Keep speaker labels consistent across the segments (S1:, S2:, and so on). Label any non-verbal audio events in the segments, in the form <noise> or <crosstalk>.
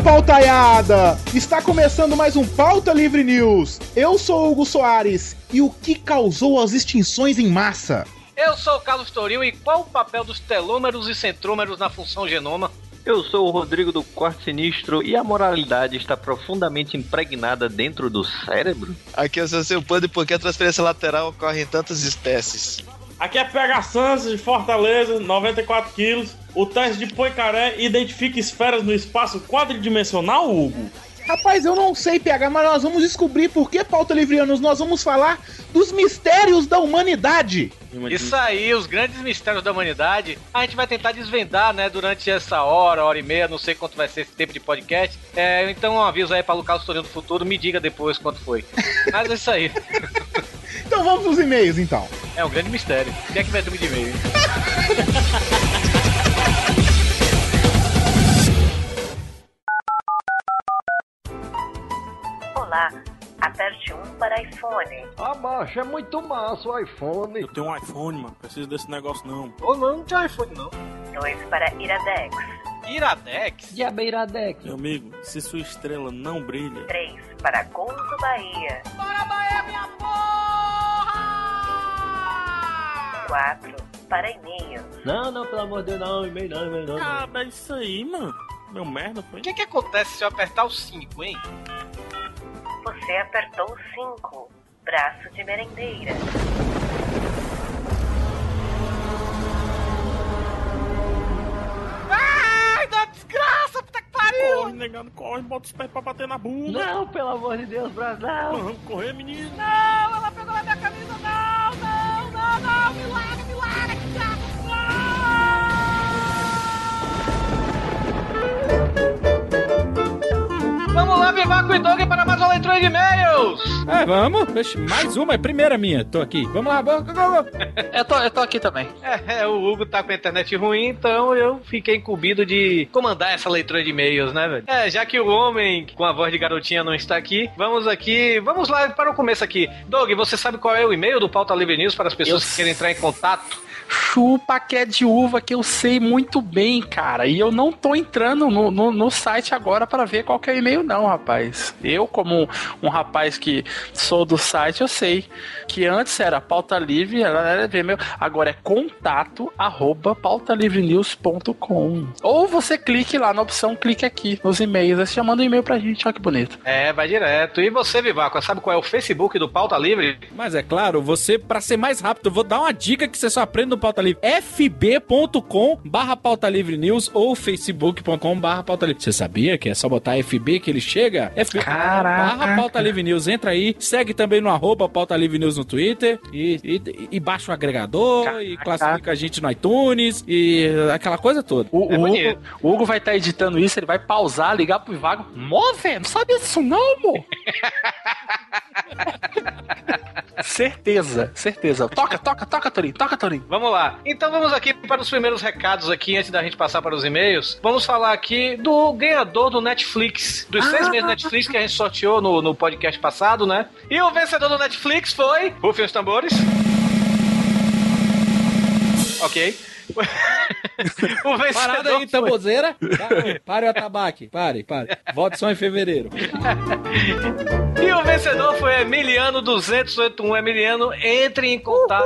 S1: Pautaiada! Está começando mais um Pauta Livre News. Eu sou o Hugo Soares e o que causou as extinções em massa?
S2: Eu sou o Carlos Toril e qual o papel dos telômeros e centrômeros na função genoma?
S3: Eu sou o Rodrigo do Quarto Sinistro e a moralidade está profundamente impregnada dentro do cérebro?
S4: Aqui é o seu seu Panda e por que a transferência lateral ocorre em tantas espécies?
S5: Aqui é Pega Santos de Fortaleza, 94 quilos. O teste de Poincaré identifica esferas no espaço quadridimensional, Hugo?
S1: Rapaz, eu não sei, PH, mas nós vamos descobrir por que Pauta Livrianos. Nós vamos falar dos mistérios da humanidade.
S2: Isso aí, os grandes mistérios da humanidade, a gente vai tentar desvendar, né, durante essa hora, hora e meia, não sei quanto vai ser esse tempo de podcast. É, então um aviso aí para o Carlos Toril do futuro, me diga depois quanto foi. Mas é isso aí, <laughs>
S1: Então vamos nos e-mails, então.
S2: é um grande mistério. O que é que vai ter de e-mail?
S6: Olá, aperte 1 para iPhone,
S3: Ah, macho, é muito massa o iPhone.
S5: Eu tenho um iPhone, mano. Preciso desse negócio não.
S2: Ou não, não tem iPhone não.
S6: 2 para Iradex,
S2: Iradex?
S3: Diabeiradex.
S5: Meu amigo, se sua estrela não brilha,
S6: 3 para Gonzo Bahia,
S2: Bora Bahia, minha porra!
S6: 4 para e-mail,
S3: Não, não, pelo amor de Deus, não, e-mail não, e-mail não.
S5: ah, é isso aí, mano. Meu merda, foi.
S2: O que que acontece se eu apertar o 5, hein?
S6: você apertou 5, braço de merendeira,
S2: Ai, da desgraça, puta que pariu!
S5: Corre, negado, corre, bota os pés pra bater na bunda.
S3: Não, pelo amor de Deus, Brasil.
S5: Vamos correr, menino.
S2: Não, ela pegou na minha camisa, não, Vamos lá, Vivaco e Doug, para mais uma leitura de e-mails!
S7: É, vamos. Mais uma, é a primeira minha. Tô aqui. Vamos lá, vamos, vamos, vamos.
S2: Eu tô, eu tô aqui também. É, é, o Hugo tá com a internet ruim, então eu fiquei incumbido de comandar essa leitura de e-mails, né, velho? É, já que o homem com a voz de garotinha não está aqui, vamos aqui, vamos lá para o começo aqui. Doug, você sabe qual é o e-mail do Pauta Livre News para as pessoas
S8: Eu
S2: que querem entrar em contato?
S8: Chupa que é de uva que eu sei muito bem, cara. E eu não tô entrando no, no, no site agora para ver qual que é o e-mail, não, rapaz. Eu, como um rapaz que sou do site, eu sei que antes era pauta livre, ela era e-mail, agora é contato arroba pautalivrenews.com. Ou você clique lá na opção clique aqui nos e-mails, aí você já manda um e-mail pra gente, olha que bonito.
S2: É, vai direto. E você, Vivaco, sabe qual é o Facebook do Pauta Livre?
S7: Mas é claro, você, pra ser mais rápido, eu vou dar uma dica que você só aprende no Pauta Livre. fb.com barra Pauta Livre News ou facebook.com barra Pauta Livre. Você sabia que é só botar FB que ele chega? FB
S8: Caraca.
S7: barra Pauta Livre News. Entra aí, segue também no arroba Pauta Livre News no Twitter e, e, e baixa o agregador e classifica a gente no iTunes e aquela coisa toda.
S8: O,
S2: É
S8: o. Hugo, o Hugo vai estar editando isso, ele vai pausar, ligar pro Ivago. Mó, velho, não sabia disso não, amor. <laughs> certeza, certeza. Toca, toca, toca, Torinho, toca, Torinho.
S2: Vamos lá. Então vamos aqui para os primeiros recados aqui, antes da gente passar para os e-mails. Vamos falar aqui do ganhador do Netflix, dos seis meses Netflix que a gente sorteou no, no podcast passado, né? E o vencedor do Netflix foi... Rufem os tambores. Ok. <laughs> o vencedor
S7: Parada aí, tambozeira. Pare, pare o atabaque. Pare, pare. Volte só em fevereiro. <laughs>
S2: E o vencedor foi Emiliano 281. Emiliano, entre em contato.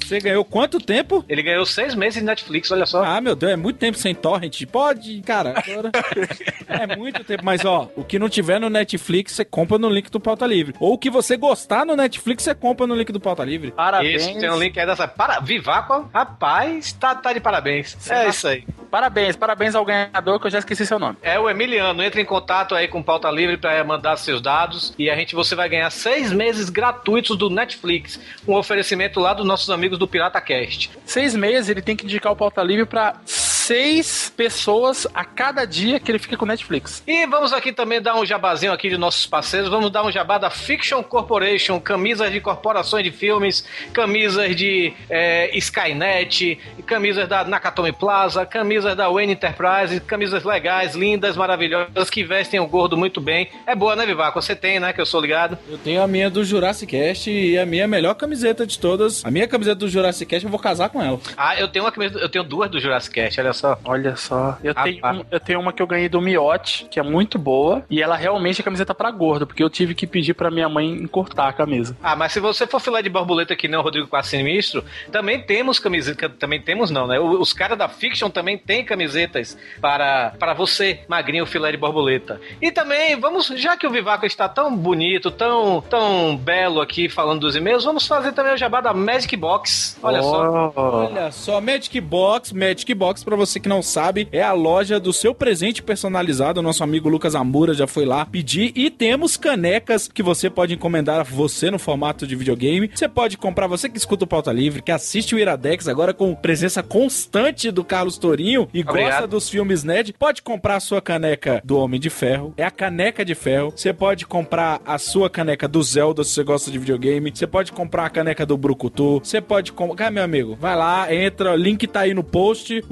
S7: Você ganhou quanto tempo?
S2: Ele ganhou seis meses de Netflix, olha só.
S7: Ah, meu Deus, é muito tempo sem torrent. Pode, cara. agora- <laughs> é muito tempo. Mas, ó, o que não tiver no Netflix, você compra no link do Pauta Livre. Ou o que você gostar no Netflix, você compra no link do Pauta Livre.
S8: Parabéns.
S2: Isso, tem um link aí dessa. Para... Vivaco, rapaz, tá, tá de parabéns. É isso aí.
S8: Parabéns, parabéns ao ganhador que eu já esqueci seu nome.
S2: É o Emiliano, entre em contato aí com o Pauta Livre para mandar seus dados e a gente você vai ganhar seis meses gratuitos do Netflix, um oferecimento lá dos nossos amigos do Pirata Cast.
S8: Seis meses ele tem que indicar o pauta livre pra seis pessoas a cada dia que ele fica com Netflix.
S2: E vamos aqui também dar um jabazinho aqui de nossos parceiros. Vamos dar um jabá da Fiction Corporation, camisas de corporações de filmes, camisas de é, Skynet, camisas da Nakatomi Plaza, camisas da Wayne Enterprise, camisas legais, lindas, maravilhosas, que vestem o gordo muito bem. É boa, né, Vivaco? Você tem, né, que eu sou ligado.
S7: Eu tenho a minha do Jurassic Cast e a minha melhor camiseta de todas. A minha camiseta do Jurassic Cast eu vou casar com ela.
S2: Ah, eu tenho uma camisa, eu tenho duas do Jurassic Cast, olha só.
S8: Olha só. Eu,
S2: Ah,
S8: tenho,
S2: pá.
S8: um- eu tenho uma que eu ganhei do Miote, que é muito boa. E ela realmente é camiseta pra gordo, porque eu tive que pedir pra minha mãe encurtar a camisa.
S2: Ah, mas se você for filé de borboleta que nem o Rodrigo Quase Sinistro, também temos camiseta, também temos não, né? Os caras da Fiction também têm camisetas para, para você, magrinho filé de borboleta. E também, vamos, já que o Vivaco está tão bonito, tão, tão belo aqui falando dos e-mails, vamos fazer também o jabá da Magic Box. Olha só.
S7: Olha só, Magic Box, Magic Box, pra você que não sabe, é a loja do seu presente personalizado. O nosso amigo Lucas Amura já foi lá pedir. E temos canecas que você pode encomendar a você no formato de videogame. Você pode comprar, você que escuta o Pauta Livre, que assiste o Iradex agora com presença constante do Carlos Torinho e
S2: Obrigado.
S7: gosta dos filmes nerd, pode comprar a sua caneca do Homem de Ferro. É a caneca de ferro. Você pode comprar a sua caneca do Zelda, se você gosta de videogame. Você pode comprar a caneca do Brucutu. Você pode comprar. Ah, meu amigo, vai lá, entra, o link tá aí no post.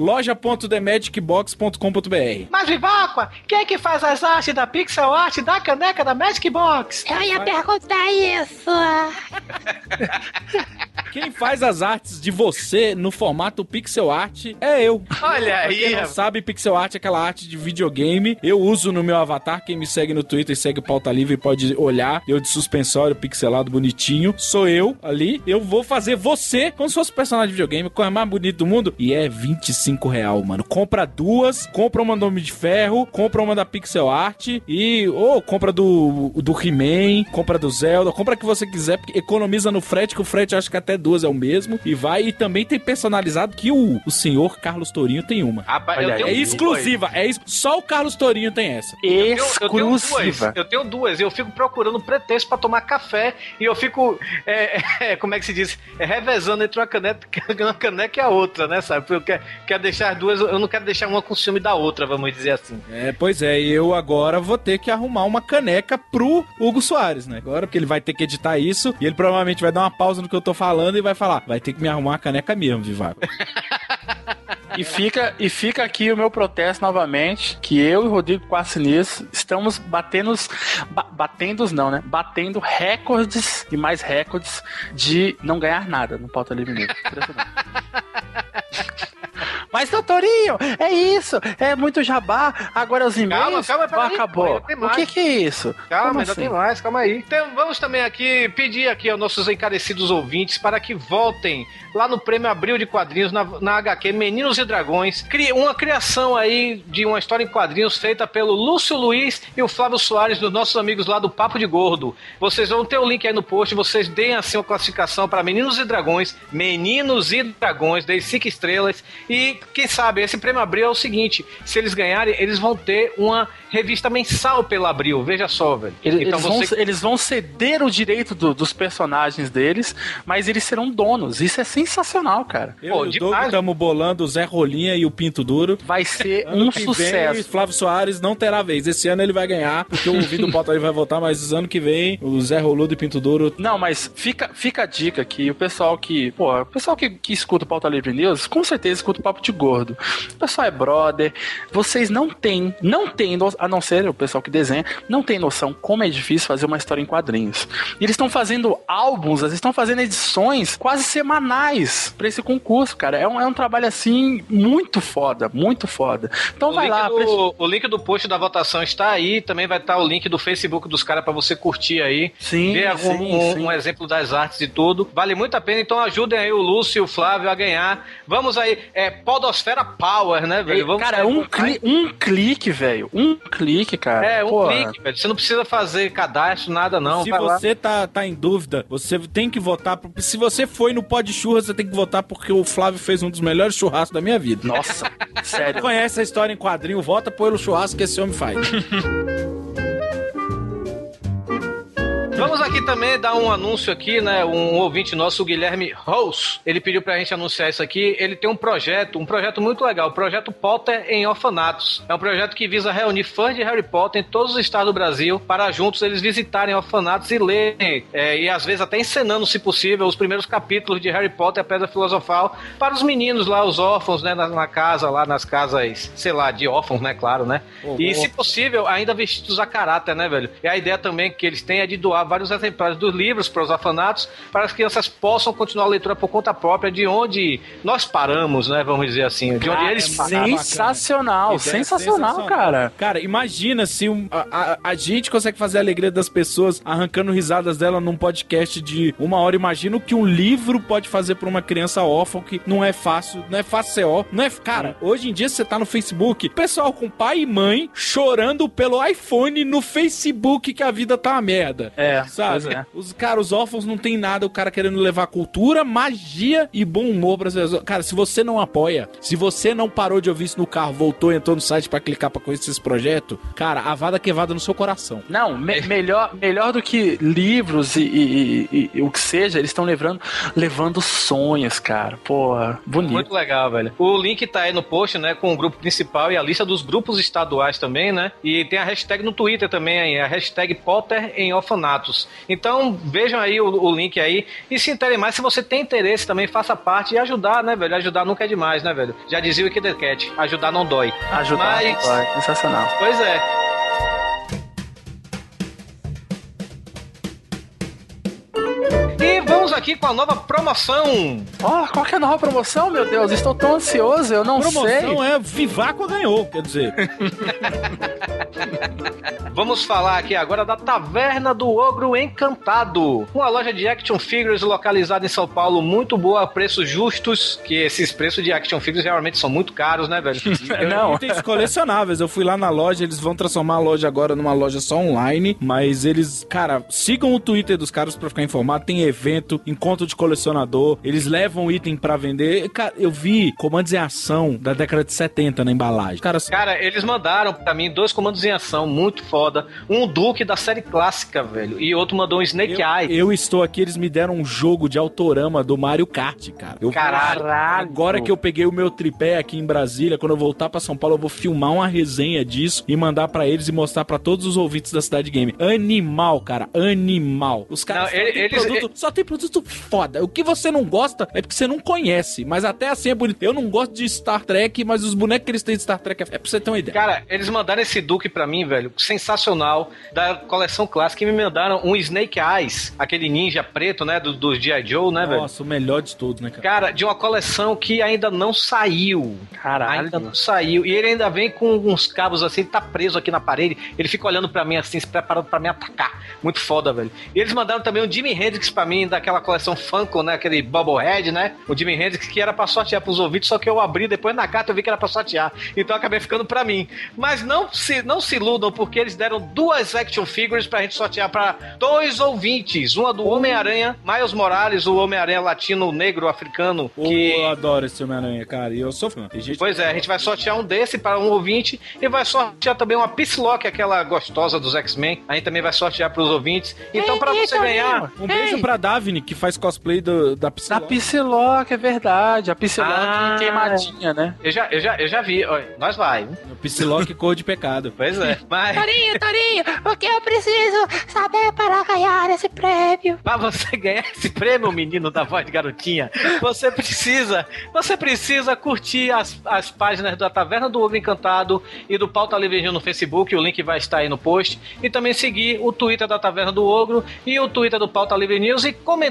S7: loja.themagicbox.com.br.
S2: Mas Vivaco, quem é que faz as artes da pixel art da caneca da Magic Box?
S9: Eu ia perguntar isso. <laughs>
S7: Quem faz as artes de você no formato pixel art é eu.
S2: Olha aí,
S7: quem não sabe, pixel art é aquela arte de videogame. Eu uso no meu avatar. Quem me segue no Twitter e segue o Pauta Livre pode olhar. Eu de suspensório, pixelado, bonitinho. Sou eu ali. Eu vou fazer você como se fosse um personagem de videogame, coisa mais bonita do mundo. E é 25 real, mano. Compra duas, compra uma do Homem de Ferro, compra uma da pixel art e ou compra do, do He-Man, compra do Zelda, compra a que você quiser, porque economiza no frete, que o frete acho que até duas é o mesmo. E vai, e também tem personalizado que o, o senhor Carlos Tourinho tem uma.
S2: Rapaz,
S8: Olha
S2: eu
S8: aí.
S2: tenho
S7: É exclusiva, é ex... só o Carlos Tourinho tem essa.
S2: Eu tenho, eu tenho duas,
S8: Exclusiva.
S2: eu tenho duas, eu fico procurando pretexto pra tomar café e eu fico, é, <laughs> é, como é que se diz, é, revezando entre uma caneca, <laughs> uma caneca e a outra, né, sabe? Porque eu quero, quero deixar duas, eu não quero deixar uma com ciúme da outra, vamos dizer assim.
S7: É, pois é, e eu agora vou ter que arrumar uma caneca pro Hugo Soares, né? Agora, porque ele vai ter que editar isso e ele provavelmente vai dar uma pausa no que eu tô falando e vai falar: vai ter que me arrumar uma caneca mesmo, Vivaco. <laughs>
S8: E fica, e fica aqui o meu protesto novamente, que eu e o Rodrigo Quassinis estamos batendo, os- ba batendo os não, né? Batendo recordes e mais recordes de não ganhar nada no Pauta Livre. Impressionante. <laughs> Mas, doutorinho, é isso, é muito jabá, agora os e-mails,
S2: Calma, calma,
S8: acabou. O que que é isso?
S2: Calma,
S8: Como
S2: ainda
S8: assim?
S2: tem mais, calma aí. Então, vamos também aqui pedir aqui aos nossos encarecidos ouvintes para que voltem lá no Prêmio Abril de Quadrinhos, na, na HQ Meninos e Dragões. Uma criação aí de uma história em quadrinhos feita pelo Lúcio Luiz e o Flávio Soares, dos nossos amigos lá do Papo de Gordo. Vocês vão ter o link aí no post, vocês deem assim uma classificação para Meninos e Dragões, Meninos e Dragões, dei cinco estrelas. E quem sabe, esse Prêmio Abril é o seguinte: se eles ganharem, eles vão ter uma revista mensal pela Abril. Veja só, velho.
S8: Eles,
S2: então
S8: eles vão,
S2: você
S8: eles vão ceder o direito do- dos personagens deles, mas eles serão donos. Isso é sensacional, cara.
S7: Eu
S2: Pô,
S7: e o
S2: demais.
S7: Doug estamos bolando o Zé Rolinha e o Pinto Duro.
S8: Vai ser <laughs>
S7: Ano
S8: um
S7: que
S8: sucesso.
S7: Vem, Flávio Soares não terá vez. Esse ano ele vai ganhar, porque o ouvido do Pauta Livre vai voltar, mas ano que vem o Zé Roludo e Pinto Duro
S8: Não, mas fica, fica a dica que o pessoal que, pô, o pessoal que, que escuta o Pauta Livre News, com certeza escuta o Papo de Gordo. O pessoal é brother, vocês não têm, não têm, a não ser o pessoal que desenha, não tem noção como é difícil fazer uma história em quadrinhos. E eles estão fazendo álbuns, eles estão fazendo edições quase semanais pra esse concurso, cara. É um, é um trabalho assim muito foda, muito foda. Então
S2: O
S8: vai lá,
S2: do, o link do post da votação está aí. Também vai estar o link do Facebook dos caras para você curtir aí.
S8: Sim,
S2: ver algum,
S8: sim,
S2: um,
S8: sim.
S2: um exemplo das artes e tudo. Vale muito a pena. Então ajudem aí o Lúcio e o Flávio a ganhar. Vamos aí. É Podosfera Power, né, velho? Vamos
S8: cara, um, cli um clique, velho. Um clique, cara.
S2: É, um
S8: Porra.
S2: clique, velho. Você não precisa fazer cadastro, nada não.
S7: Se
S2: Vai lá.
S7: você tá, tá em dúvida, você tem que votar. Se você foi no Pod Churras, você tem que votar porque o Flávio fez um dos melhores churrascos da minha vida.
S8: Nossa, <laughs> sério.
S7: Conhece a história em quadrinho, vota pelo churrasco que esse homem faz. <laughs>
S2: Vamos aqui também dar um anúncio aqui, né? Um ouvinte nosso, o Guilherme Rose, ele pediu pra gente anunciar isso aqui. Ele tem um projeto, um projeto muito legal, o projeto Potter em Orfanatos. É um projeto que visa reunir fãs de Harry Potter em todos os estados do Brasil para juntos eles visitarem orfanatos e lerem, é, e às vezes até encenando, se possível, os primeiros capítulos de Harry Potter, a Pedra Filosofal, para os meninos lá, os órfãos, né? Na, na casa, lá nas casas, sei lá, de órfãos, né? Claro, né? E se possível, ainda vestidos a caráter, né, velho? E a ideia também que eles têm é de doar vários exemplares dos livros para os orfanatos, para as crianças possam continuar a leitura por conta própria, de onde nós paramos, né? Vamos dizer assim, de onde
S8: Cara,
S2: eles
S8: é
S2: pararam.
S8: sensacional,
S7: Ideia
S8: sensacional, cara.
S7: Cara, imagina se um- a, a- a gente consegue fazer a alegria das pessoas arrancando risadas dela num podcast de uma hora. Imagina o que um livro pode fazer pra uma criança órfã que não é fácil, não é fácil ser ó. Não é, cara, hoje em dia você tá no Facebook, pessoal com pai e mãe chorando pelo iPhone no Facebook que a vida tá uma merda.
S8: É,
S7: Sabe?
S8: pois é.
S7: Os caras, os órfãos não tem nada, o cara querendo levar cultura, magia e bom humor para as pessoas. Cara, se você não apoia, se você não parou de ouvir isso no carro, voltou, entrou no site pra clicar pra conhecer esse projeto, cara, a vada quevada no seu coração.
S8: Não, me- melhor, melhor do que livros e, e- e- e o que seja, eles estão levando, levando sonhos, cara. Porra, bonito.
S2: Muito legal, velho. O link tá aí no post, né? Com o grupo principal e a lista dos grupos estaduais também, né? E tem a hashtag no Twitter também, aí, a hashtag Potter em Então vejam aí o, o link aí. E se interem mais, se você tem interesse também, faça parte e ajudar, né, velho? Ajudar nunca é demais, né, velho? Já dizia o the Cat, ajudar não dói.
S8: Ajudar,
S2: Mas-
S8: vai, sensacional.
S2: Pois é. E vamos aqui com a nova promoção.
S8: Ó, qual que é a nova promoção, meu Deus? Estou tão ansioso, eu não
S7: Promoção
S8: sei.
S7: é Vivaco ganhou, quer dizer. <laughs>
S2: Vamos falar aqui agora da Taverna do Ogro Encantado. Uma loja de action figures localizada em São Paulo, muito boa, a preços justos, que esses preços de action figures realmente são muito caros, né, velho? <laughs>
S8: Não.
S7: Itens colecionáveis. Eu fui lá na loja, eles vão transformar a loja agora numa loja só online, mas eles, cara, sigam o Twitter dos caras pra ficar informado. Tem evento, encontro de colecionador, eles levam item pra vender. Cara, eu vi comandos em ação da década de 70 na embalagem. Cara,
S2: Cara, eles mandaram pra mim dois comandos em ação muito foda. Um Duke da série clássica, velho, e outro mandou um Snake Eye.
S7: eu estou aqui, eles me deram um jogo de autorama do Mario Kart, cara. Eu,
S2: Caralho.
S7: Agora que eu peguei o meu tripé aqui em Brasília, quando eu voltar pra São Paulo, eu vou filmar uma resenha disso e mandar pra eles e mostrar pra todos os ouvintes da Cidade Game. Animal, cara, animal. Os caras
S2: Não,
S7: só,
S2: ele-
S7: tem
S2: eles-
S7: produto, só tem produto foda. O que você não gosta é porque você não conhece, mas até assim é bonito. Eu não gosto de Star Trek, mas os bonecos que eles têm de Star Trek é, é pra você ter uma ideia.
S2: Cara, eles mandaram esse Duke pra mim, velho, sensacional, da coleção clássica, e me mandaram um Snake Eyes, aquele ninja preto, né, do, do G.I. Joe, né, velho?
S7: Nossa, o melhor de todos, né, cara?
S2: Cara, de uma coleção que ainda não saiu.
S8: Caralho.
S2: Ainda não saiu. E ele ainda vem com uns cabos assim, ele tá preso aqui na parede. Ele fica olhando pra mim assim, se preparando pra me atacar. Muito foda, velho. E eles mandaram também um Jimi Hendrix pra mim, daquela coleção Funko, né? Aquele Bubblehead, né? O Jimi Hendrix que era pra sortear pros ouvintes, só que eu abri depois na carta eu vi que era pra sortear. Então acabei ficando pra mim. Mas não se, não se iludam, porque eles deram duas action figures pra gente sortear pra dois ouvintes. Uma do Homem-Aranha, Miles Morales, o Homem-Aranha latino, negro, africano, que
S7: Eu adoro esse Homem-Aranha, cara, e eu sou fã. Gente
S2: Pois é, a gente vai sortear um desse para um ouvinte e vai sortear também uma Psylocke, aquela gostosa dos X-Men. A gente também vai sortear para os ouvintes. Então, para você ganhar.
S7: Um beijo pra Davine, que faz cosplay do, da
S8: Da
S7: Psylocke.
S8: Psylocke, é verdade. A Psylocke
S2: Ah.
S8: queimadinha, né?
S2: Eu já, eu já, eu já vi, nós vai.
S7: O Psylocke cor de pecado. <laughs>
S2: Pois é. Mas
S9: Torinho, Torinho, o que eu preciso saber para ganhar esse prêmio?
S2: para você ganhar esse prêmio, menino da voz de garotinha, você precisa, você precisa curtir as, as páginas da Taverna do Ovo Encantado e do Pauta Livre no Facebook, o link vai estar aí no post, e também seguir o Twitter da Taverna do Ogro e o Twitter do Pauta Livre News e comentar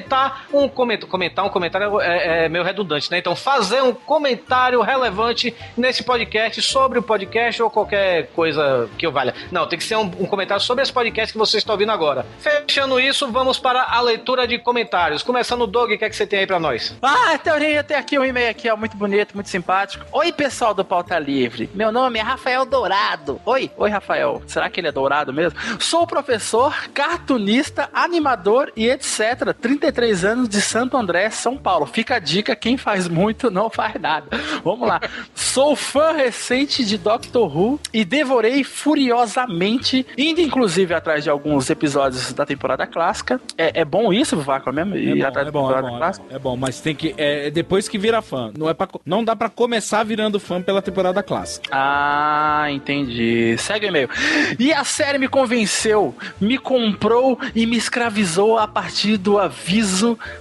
S2: um comentário, comentar um comentário é, é meio redundante, né? Então fazer um comentário relevante nesse podcast sobre o podcast ou qualquer coisa que eu valha. Não, tem que ser um, um comentário sobre esse podcast que você está ouvindo agora. Fechando isso, vamos para a leitura de comentários. Começando Doug, o que é que você tem aí pra nós?
S8: Ah, Teorinha, tem aqui um e-mail aqui, ó, muito bonito, muito simpático. Oi, pessoal do Pauta Livre. Meu nome é Rafael Dourado. Oi, oi, Rafael. Será que ele é dourado mesmo? Sou professor, cartunista, animador e etc. 33 anos de Santo André, São Paulo. Fica a dica, quem faz muito não faz nada. Vamos lá. <laughs> Sou fã recente de Doctor Who e devorei furiosamente, indo inclusive atrás de alguns episódios da temporada clássica. É, é bom isso, Vácuo, mesmo?
S7: É
S8: Ir
S7: bom,
S8: atrás
S7: é
S8: da
S7: bom, é
S8: temporada
S7: bom, é
S8: clássica?
S7: bom, é bom, mas tem que. É depois que vira fã. Não, é pra, não dá pra começar virando fã pela temporada clássica.
S8: Ah, entendi. Segue o e-mail. E a série me convenceu, me comprou e me escravizou a partir do aviso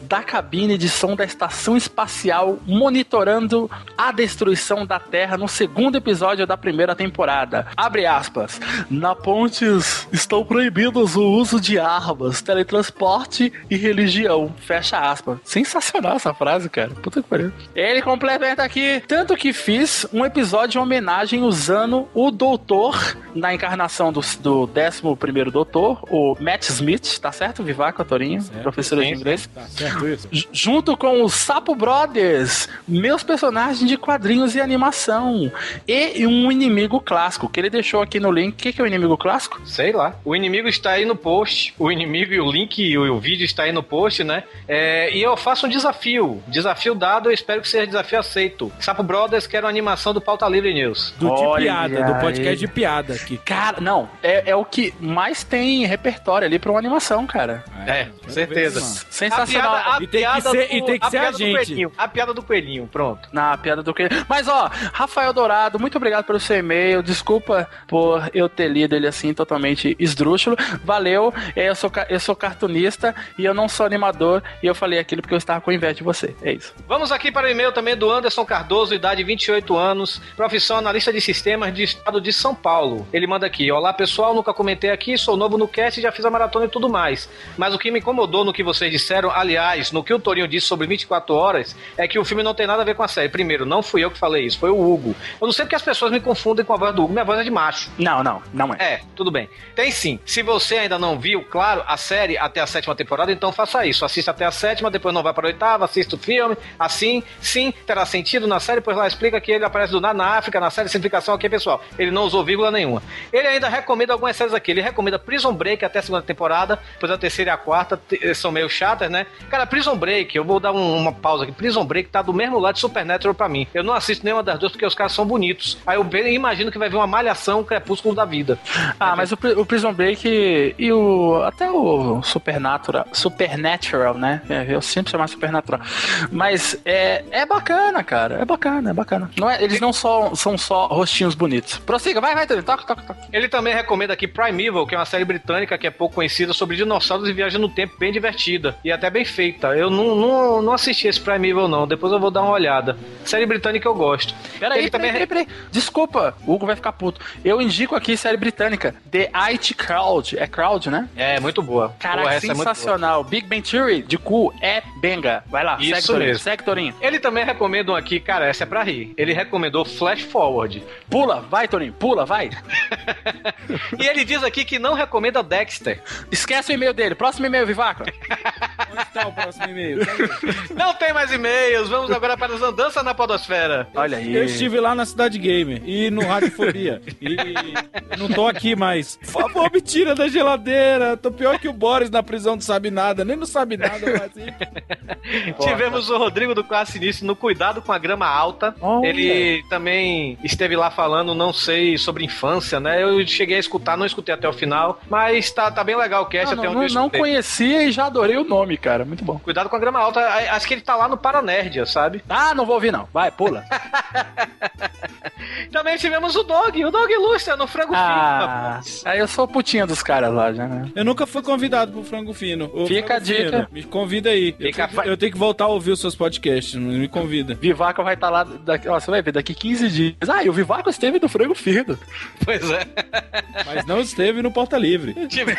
S8: da cabine de som da estação espacial monitorando a destruição da Terra no segundo episódio da primeira temporada. Abre aspas. Na Pontes estão proibidos o uso de armas, teletransporte e religião. Fecha aspas. Sensacional essa frase, cara. Puta que pariu. Ele complementa aqui, tanto que fiz um episódio em homenagem usando o doutor na encarnação do, do 11 doutor, o Matt Smith, tá certo? Vivaco, Torinho, professor de inglês.
S7: Tá certo isso?
S8: Junto com os Sapo Brothers, meus personagens de quadrinhos e animação. E um inimigo clássico, que ele deixou aqui no link. O que, que é o inimigo clássico?
S2: Sei lá. O inimigo está aí no post. O inimigo e o link e o, vídeo está aí no post, né? É, e eu faço um desafio. Desafio dado, eu espero que seja desafio aceito. Sapo Brothers quer uma animação do Pauta Livre News.
S7: Do de
S8: Olha
S7: piada, do podcast
S8: aí.
S7: de piada aqui.
S8: Cara, não, é, é o que mais tem repertório ali pra uma animação, cara.
S2: É, certeza.
S8: Sensacional.
S2: A piada, a
S7: E tem que ser-
S2: do,
S7: e tem que ser a
S2: piada do
S7: gente.
S2: coelhinho. A piada do coelhinho, pronto.
S8: Na piada do que. Mas ó, Rafael Dourado, muito obrigado pelo seu e-mail. Desculpa por eu ter lido ele assim totalmente esdrúxulo. Valeu. Eu sou, eu sou cartunista e eu não sou animador. E eu falei aquilo porque eu estava com inveja de você. É isso.
S2: Vamos aqui para o e-mail também do Anderson Cardoso, idade 28 anos, profissão analista de sistemas de estado de São Paulo. Ele manda aqui: Olá pessoal, nunca comentei aqui, sou novo no cast, já fiz a maratona e tudo mais. Mas o que me incomodou no que vocês disseram, aliás, no que o Torinho disse sobre 24 horas, é que o filme não tem nada a ver com a série. Primeiro, não fui eu que falei isso, foi o Hugo. Eu não sei porque as pessoas me confundem com a voz do Hugo, minha voz é de macho.
S8: Não, não, não é.
S2: É, tudo bem. Tem sim. Se você ainda não viu, claro, a série até a sétima temporada, então faça isso. Assista até a sétima, depois não vai para a oitava, assista o filme. Assim, sim, terá sentido na série, pois lá explica que ele aparece do nada na África, na série Simplificação aqui, pessoal. Ele não usou vírgula nenhuma. Ele ainda recomenda algumas séries aqui. Ele recomenda Prison Break até a segunda temporada, pois a terceira e a quarta te- são meio chatas, né? Cara, Prison Break, eu vou dar um- uma pausa aqui. Prison Break tá do mesmo lado de Supernatural pra mim. Eu não assisto nenhuma das duas porque os caras são bonitos. Aí eu bem- imagino que vai vir uma malhação, crepúsculo da vida.
S8: Ah, mas o, o Prison Break e o. Até o Supernatural. Supernatural, né? É, Eu sempre chamo Supernatural. Mas é, é bacana, cara. É bacana, é bacana. Não é, eles não só, são só rostinhos bonitos. Prossiga, vai, vai, Tony. Toca, toca, toca.
S2: Ele também recomenda aqui Primeval, que é uma série britânica que é pouco conhecida sobre dinossauros e viagem no tempo, bem divertida e até bem feita. Eu não, não, não assisti esse Primeval, não. Depois eu vou dar uma olhada. Série britânica eu gosto.
S8: Peraí, peraí,
S2: também
S8: peraí, peraí. Desculpa, o Hugo vai ficar puto. Eu indico aqui série britânica, The IT Crowd. É Crowd, né?
S2: É, muito boa.
S8: Caraca,
S2: Pô, essa é boa.
S8: sensacional. Big Bang Theory, de cu, é benga. Vai lá,
S2: Isso
S8: segue, Torinho.
S2: mesmo.
S8: Segue, Torinho.
S2: Ele também recomenda um aqui, cara, essa é pra rir. Ele recomendou Flash Forward.
S8: Pula, vai, Torinho, pula, vai. <laughs>
S2: E ele diz aqui que não recomenda Dexter.
S8: Esquece o e-mail dele. Próximo e-mail, Vivaco. <laughs>
S7: Onde está o próximo e-mail? <laughs>
S2: Não tem mais e-mails. Vamos agora para as andanças na podosfera.
S8: Olha aí.
S7: Eu estive lá na Cidade Gamer e no Radiofobia. e não tô aqui mais. Por favor, me tira da geladeira. Tô pior que o Boris na prisão não sabe nada. Nem não sabe nada, mas... <laughs>
S2: Tivemos o Rodrigo do Classe Início no Cuidado com a Grama Alta.
S8: Olha.
S2: Ele também esteve lá falando, não sei, sobre infância, né? Eu cheguei a escutar, não escutei até o final, mas tá, tá bem legal o cast
S8: Não,
S2: até
S8: não,
S2: onde eu
S8: não
S2: escutei.
S8: conhecia e já adorei o nome, cara. Muito bom.
S2: Cuidado com a Grama Alta, acho que ele tá lá no Paranerdia, sabe?
S8: Ah, não vou ouvir, não. Vai, pula. <laughs>
S2: Também tivemos o Dog, o Dog Ilustra no Frango Fino,
S8: ah,
S2: rapaz.
S8: aí eu sou putinha dos caras lá já, né?
S7: Eu nunca fui convidado pro Frango Fino. Ô,
S8: Fica
S7: Frango
S8: a dica.
S7: Fino, me convida aí. Eu,
S2: Fica
S7: tenho,
S2: fa-
S7: eu tenho que voltar a ouvir os seus podcasts. Me convida.
S8: Vivaco vai estar lá. Daqui, ó, você vai ver, daqui 15 dias. Ah, e o Vivaco esteve no frango fino. <laughs>
S2: Pois é.
S7: Mas não esteve no Porta Livre.
S2: Tive-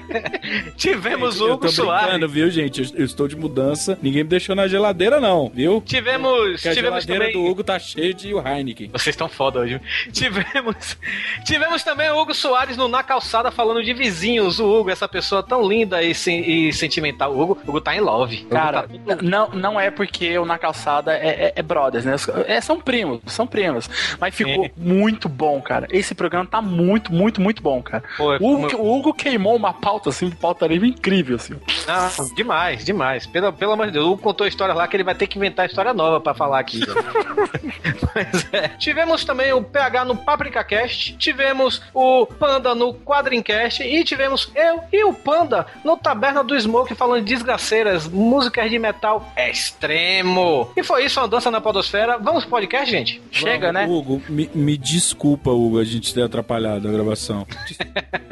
S2: <laughs> Tivemos o
S7: Eu
S2: Hugo Soares.
S7: Brincando, viu, gente. Eu, eu estou de mudança. Ninguém me deixou na geladeira, não, viu?
S2: Tivemos,
S7: Porque a
S2: tivemos
S7: geladeira
S2: também...
S7: do Hugo tá cheia de Heineken.
S2: Vocês estão foda hoje. Tivemos, tivemos também o Hugo Soares no Na Calçada falando de vizinhos. O Hugo, essa pessoa tão linda e, sen- e sentimental. O Hugo, o Hugo tá em love. O
S8: Cara,
S2: tá-
S8: não, não é porque eu na calçada é, é- é brothers, né? É, são primos, são primos. Mas ficou
S2: É.
S8: muito bom, cara. Esse programa tá muito, muito, muito bom, cara.
S2: Pô,
S8: O Hugo,
S2: como-
S8: o Hugo queimou uma pauta, assim, pauta livre incrível, assim.
S2: Não, demais, demais. Pelo, pelo amor de Deus, o Hugo contou a história lá que ele vai ter que inventar história nova pra falar aqui. <laughs> Mas é. Tivemos também o PH no Paprika Cast, tivemos o Panda no Quadrincast e tivemos eu e o Panda no Taberna do Smoke falando de desgraceiras, músicas de metal extremo. E foi isso, uma dança na podosfera. Vamos pro podcast, gente?
S8: Chega,
S7: Vamos,
S8: né?
S7: Hugo, me, me desculpa, Hugo, a gente ter atrapalhado a gravação. <laughs>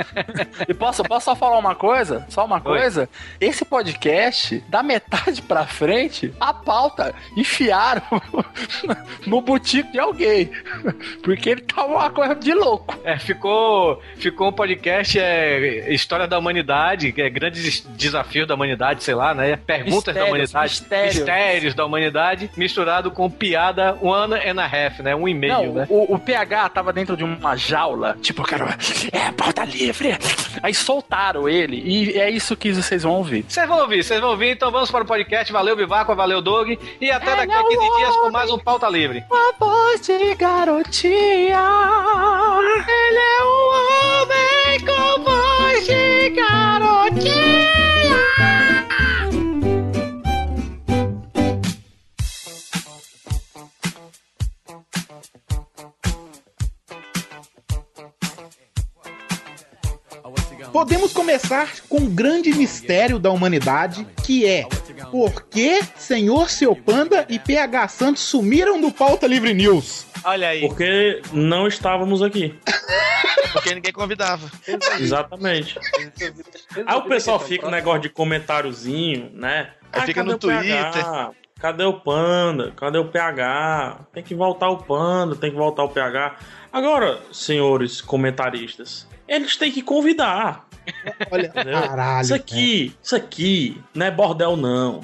S7: <laughs>
S8: E posso, posso só falar uma coisa? Só uma coisa? Esse podcast, da metade pra frente, a pauta enfiaram <laughs> no butico de alguém. Porque ele tava uma coisa de louco.
S2: É, ficou, ficou um podcast é, História da Humanidade, é grandes desafios da humanidade, sei lá, né? Perguntas da
S8: Mistérios,
S2: humanidade,
S8: mistérios.
S2: mistérios da humanidade, misturado com piada one and a half, né? Um e meio,
S8: Não,
S2: né?
S8: o, o PH tava dentro de uma jaula, tipo, cara, é pauta livre. Aí soltaram ele, e é isso que vocês vão ouvir.
S2: Vocês vão ouvir, vocês vão ouvir, então vamos para o podcast. Valeu, Bivaco, valeu, Doug. E até daqui a 15 dias com mais um Pauta Livre.
S8: Uma voz de garotinha. Ele é um homem com voz de garotinha.
S1: Podemos começar com um grande mistério da humanidade, que é por que Senhor Seu Panda e PH Santos sumiram do Pauta Livre News?
S4: Olha aí,
S5: Porque não estávamos aqui.
S4: porque ninguém convidava.
S5: Exatamente. Aí o pessoal fica no negócio de comentáriozinho, né?
S4: Aí fica
S5: cadê
S4: no
S5: o PH? Cadê o Panda? Cadê o PH? Tem que voltar o Panda, tem que voltar o PH. Agora, senhores comentaristas, eles têm que convidar.
S1: Olha,
S5: Entendeu?
S1: caralho.
S5: Isso aqui, isso aqui não é bordel, não.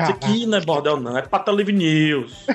S5: Isso aqui não é bordel, não. É Pata Live News. <laughs>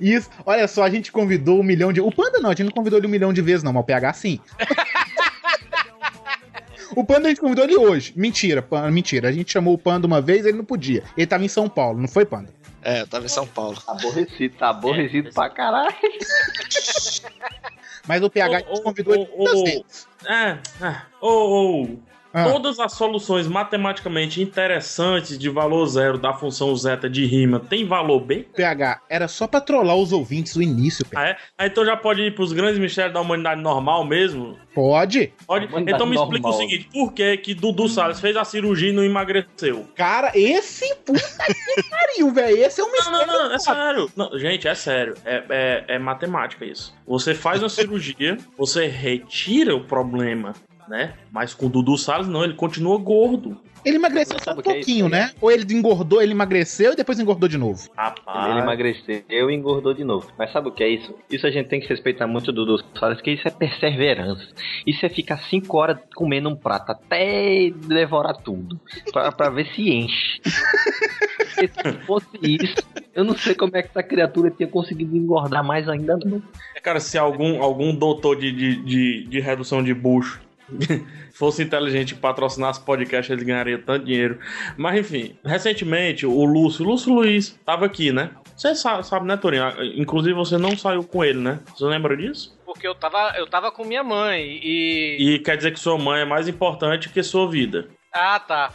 S1: Isso, olha só, a gente convidou um milhão de. O Panda não, a gente não convidou ele um milhão de vezes, não, mas o PH sim. <laughs> o Panda a gente convidou ele hoje. Mentira, Panda, mentira. A gente chamou o Panda uma vez, ele não podia. Ele tava em São Paulo, não foi, Panda?
S4: É, eu tava em São Paulo.
S3: Aborrecido, tá aborrecido pra caralho. <laughs>
S1: Mas o PH gente
S5: ô,
S1: convidou
S5: ô,
S1: muitas
S5: ô.
S1: vezes.
S5: É, é. Ô, ô.
S1: Ah.
S5: Todas as soluções matematicamente interessantes de valor zero da função zeta de rima tem valor B?
S1: PH, era só pra trollar os ouvintes o início, PH.
S5: Ah, é? Ah, então já pode ir pros grandes mistérios da humanidade normal mesmo?
S1: Pode?
S5: Pode? Então me explica o
S3: normal.
S5: seguinte: por que que Dudu Salles fez a cirurgia e não emagreceu?
S1: Cara, esse puta que <laughs> pariu, velho. Esse é um
S5: Não,
S1: mistério.
S5: não, não, é sério. Não, gente, é sério. É, é, é matemática isso. Você faz uma cirurgia, você retira o problema, né? Mas com o Dudu Salles, não, ele continua gordo.
S1: Ele emagreceu só um
S3: é
S1: pouquinho,
S3: isso,
S1: né? Ou ele engordou, ele emagreceu e depois engordou de novo.
S5: Rapaz.
S3: Ele emagreceu e engordou de novo. Mas sabe o que é isso? Isso a gente tem que respeitar muito do Dudu Salles, que isso é perseverança. Isso é ficar 5 horas comendo um prato até devorar tudo. Pra, pra ver se enche. <laughs> Porque se fosse isso, eu não sei como é que essa criatura tinha conseguido engordar mais ainda não.
S5: Cara, se algum, algum doutor de, de, de, de redução de bucho <laughs> fosse inteligente e patrocinasse podcast, ele ganharia tanto dinheiro. Mas enfim, recentemente o Lúcio, Lúcio Luiz, tava aqui, né? Você sabe, sabe, né, Torinho? Inclusive você não saiu com ele, né? Você lembra disso?
S2: Porque eu tava, eu tava com minha mãe e.
S5: E quer dizer que sua mãe é mais importante que sua vida.
S2: Ah, tá.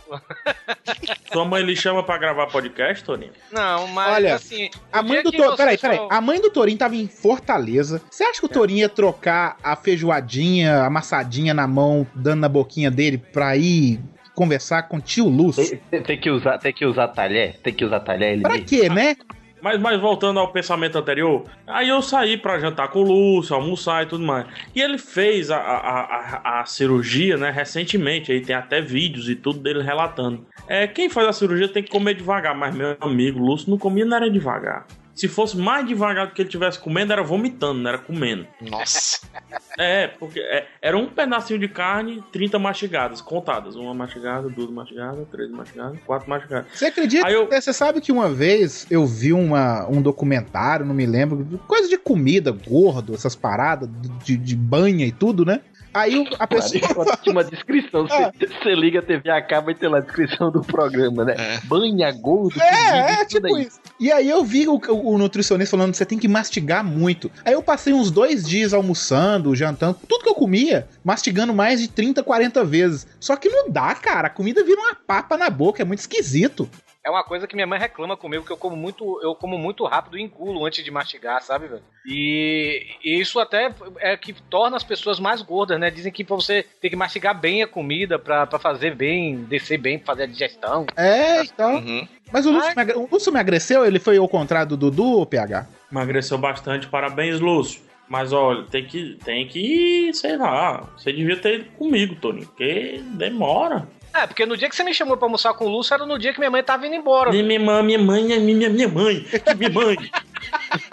S5: Sua mãe lhe chama pra gravar podcast, Torinho?
S2: Não, mas
S1: Olha,
S2: assim.
S1: A mãe do Torinho. Peraí, peraí. A mãe do Torinho tava em Fortaleza. Você acha que o Torinho ia trocar a feijoadinha amassadinha na mão, dando na boquinha dele, pra ir conversar com o tio Lúcio?
S3: Tem, tem que usar, tem que usar talher? Tem que usar talher ele
S1: Pra quê, né?
S5: Mas, mas voltando ao pensamento anterior, aí eu saí pra jantar com o Lúcio, almoçar e tudo mais. E ele fez a, a, a, a cirurgia, né, recentemente. Aí tem até vídeos e tudo dele relatando. É, quem faz a cirurgia tem que comer devagar, mas meu amigo Lúcio não comia, era devagar. Se fosse mais devagar do que ele tivesse comendo, era vomitando, não era comendo.
S4: Nossa. <laughs>
S5: É, porque é, era um pedacinho de carne, 30 mastigadas, contadas. Uma mastigada, duas mastigadas, três mastigadas, quatro mastigadas.
S1: Você acredita?
S5: Aí eu-
S1: Você sabe que uma vez eu vi uma, um documentário, não me lembro, coisa de comida, gordo, essas paradas, de, de banha e tudo, né? Aí o- a pessoa.
S3: Tinha uma descrição. <laughs> Você, você liga a TV acaba e tem lá a descrição do programa, né? Banha, gordo,
S1: É, é tipo isso. E aí eu vi o, o- o nutricionista falando que você tem que mastigar muito. Aí eu passei uns dois dias almoçando, jantando, tudo que eu comia, mastigando mais de 30, 40 vezes. Só que não dá, cara. A comida vira uma papa na boca, é muito esquisito.
S2: É uma coisa que minha mãe reclama comigo, que eu como muito, eu como muito rápido e engulo antes de mastigar, sabe, velho? E, e isso até é que torna as pessoas mais gordas, né? Dizem que pra você tem que mastigar bem a comida pra, pra fazer bem, descer bem, pra fazer a digestão.
S1: É, então.
S4: Uhum.
S1: Mas o Lúcio, o Lúcio me agradeceu? Ele foi ao contrário do Dudu ou PH?
S5: Emagreceu bastante, parabéns, Lúcio. Mas olha, tem que, tem que, sei lá, você devia ter ido comigo, Toninho, porque demora.
S2: É, porque no dia que você me chamou pra almoçar com o Lúcio era no dia que minha mãe tava indo embora.
S5: Minha, minha mãe, minha mãe, minha, minha mãe, que minha mãe,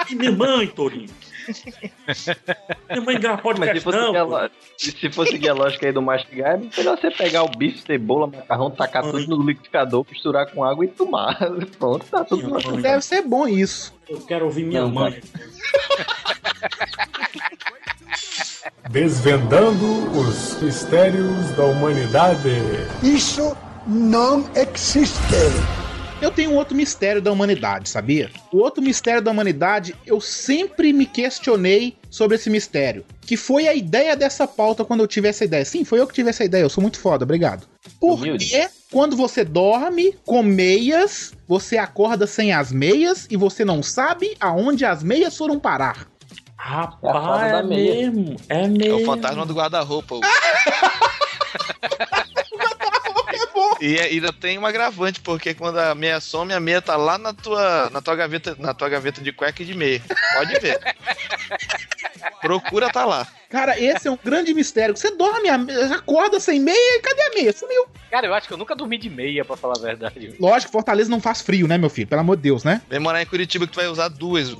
S5: que minha mãe, Toninho. Minha mãe grava
S3: Mas se fosse, seguir a
S5: pô.
S3: lo- se fosse seguir a lógica aí do mastigar, é melhor você pegar o bife, cebola, macarrão, tacar tudo no liquidificador, misturar com água e tomar. <laughs> Pronto, tá tudo
S5: Minha mãe.
S1: Deve ser bom isso.
S5: Eu quero ouvir minha
S3: Não,
S5: mãe. <laughs>
S10: Desvendando os mistérios da humanidade.
S11: Isso não existe.
S1: Eu tenho um outro mistério da humanidade, sabia? O outro mistério da humanidade, eu sempre me questionei sobre esse mistério. Que foi a ideia dessa pauta quando eu tive essa ideia. Sim, foi eu que tive essa ideia, eu sou muito foda, obrigado. Por que quando você dorme com meias, você acorda sem as meias e você não sabe aonde as meias foram parar?
S3: É
S5: Rapaz, é
S3: meia.
S5: mesmo, é
S4: É
S5: mesmo.
S4: o fantasma do guarda-roupa. <laughs> E ainda tem um agravante, porque quando a meia some, a meia tá lá na tua, na tua gaveta, na tua gaveta de cueca e de meia. Pode ver. <laughs> Procura tá lá.
S1: Cara, esse é um grande mistério. Você dorme, a- acorda sem meia e cadê a meia? Sumiu.
S2: Cara, eu acho que eu nunca dormi de meia, pra falar a verdade.
S1: Lógico, Fortaleza não faz frio, né, meu filho? Pelo amor de Deus, né?
S4: Vem morar em Curitiba que tu vai usar duas. <laughs>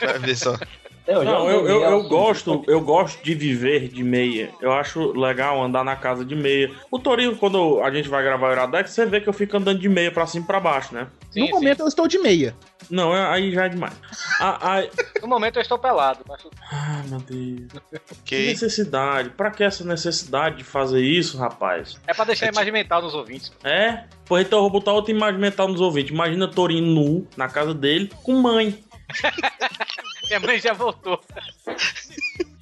S4: Vai ver só.
S3: Eu
S5: Não, eu, eu, eu
S3: assim.
S5: gosto, eu gosto de viver de meia. Eu acho legal andar na casa de meia. O Torinho, quando a gente vai gravar o Iradex, você vê que eu fico andando de meia pra cima e pra baixo, né?
S2: Sim,
S1: no
S2: sim.
S1: momento eu estou de meia.
S5: Não, é- aí já é demais. <laughs> Ah, ai-
S2: No momento eu estou pelado. Mas...
S5: ah, meu Deus. Que
S4: Ok.
S5: necessidade? Pra que essa necessidade de fazer isso, rapaz?
S2: É pra deixar a imagem mental nos ouvintes.
S5: É? Pois então eu vou botar outra imagem mental nos ouvintes. Imagina Torinho nu na casa dele com mãe.
S2: Minha mãe já voltou. <laughs>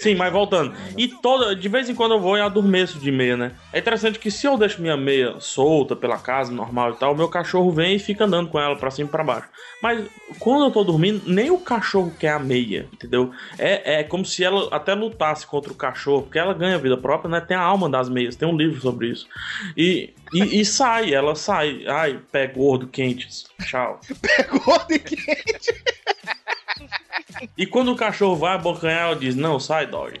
S5: Sim, mas voltando. E toda, de vez em quando eu vou e adormeço de meia, né? É interessante que se eu deixo minha meia solta pela casa, normal e tal, meu cachorro vem e fica andando com ela pra cima e pra baixo. Mas quando eu tô dormindo, nem o cachorro quer a meia, entendeu? É, é como se ela até lutasse contra o cachorro, porque ela ganha vida própria, né? Tem a alma das meias, tem um livro sobre isso. E, e, e sai, ela sai. Ai, pé gordo, quentes. Tchau. <laughs>
S1: Gordo e quente.
S5: E quando o cachorro vai abocanhar, ela diz: Não, sai, dog.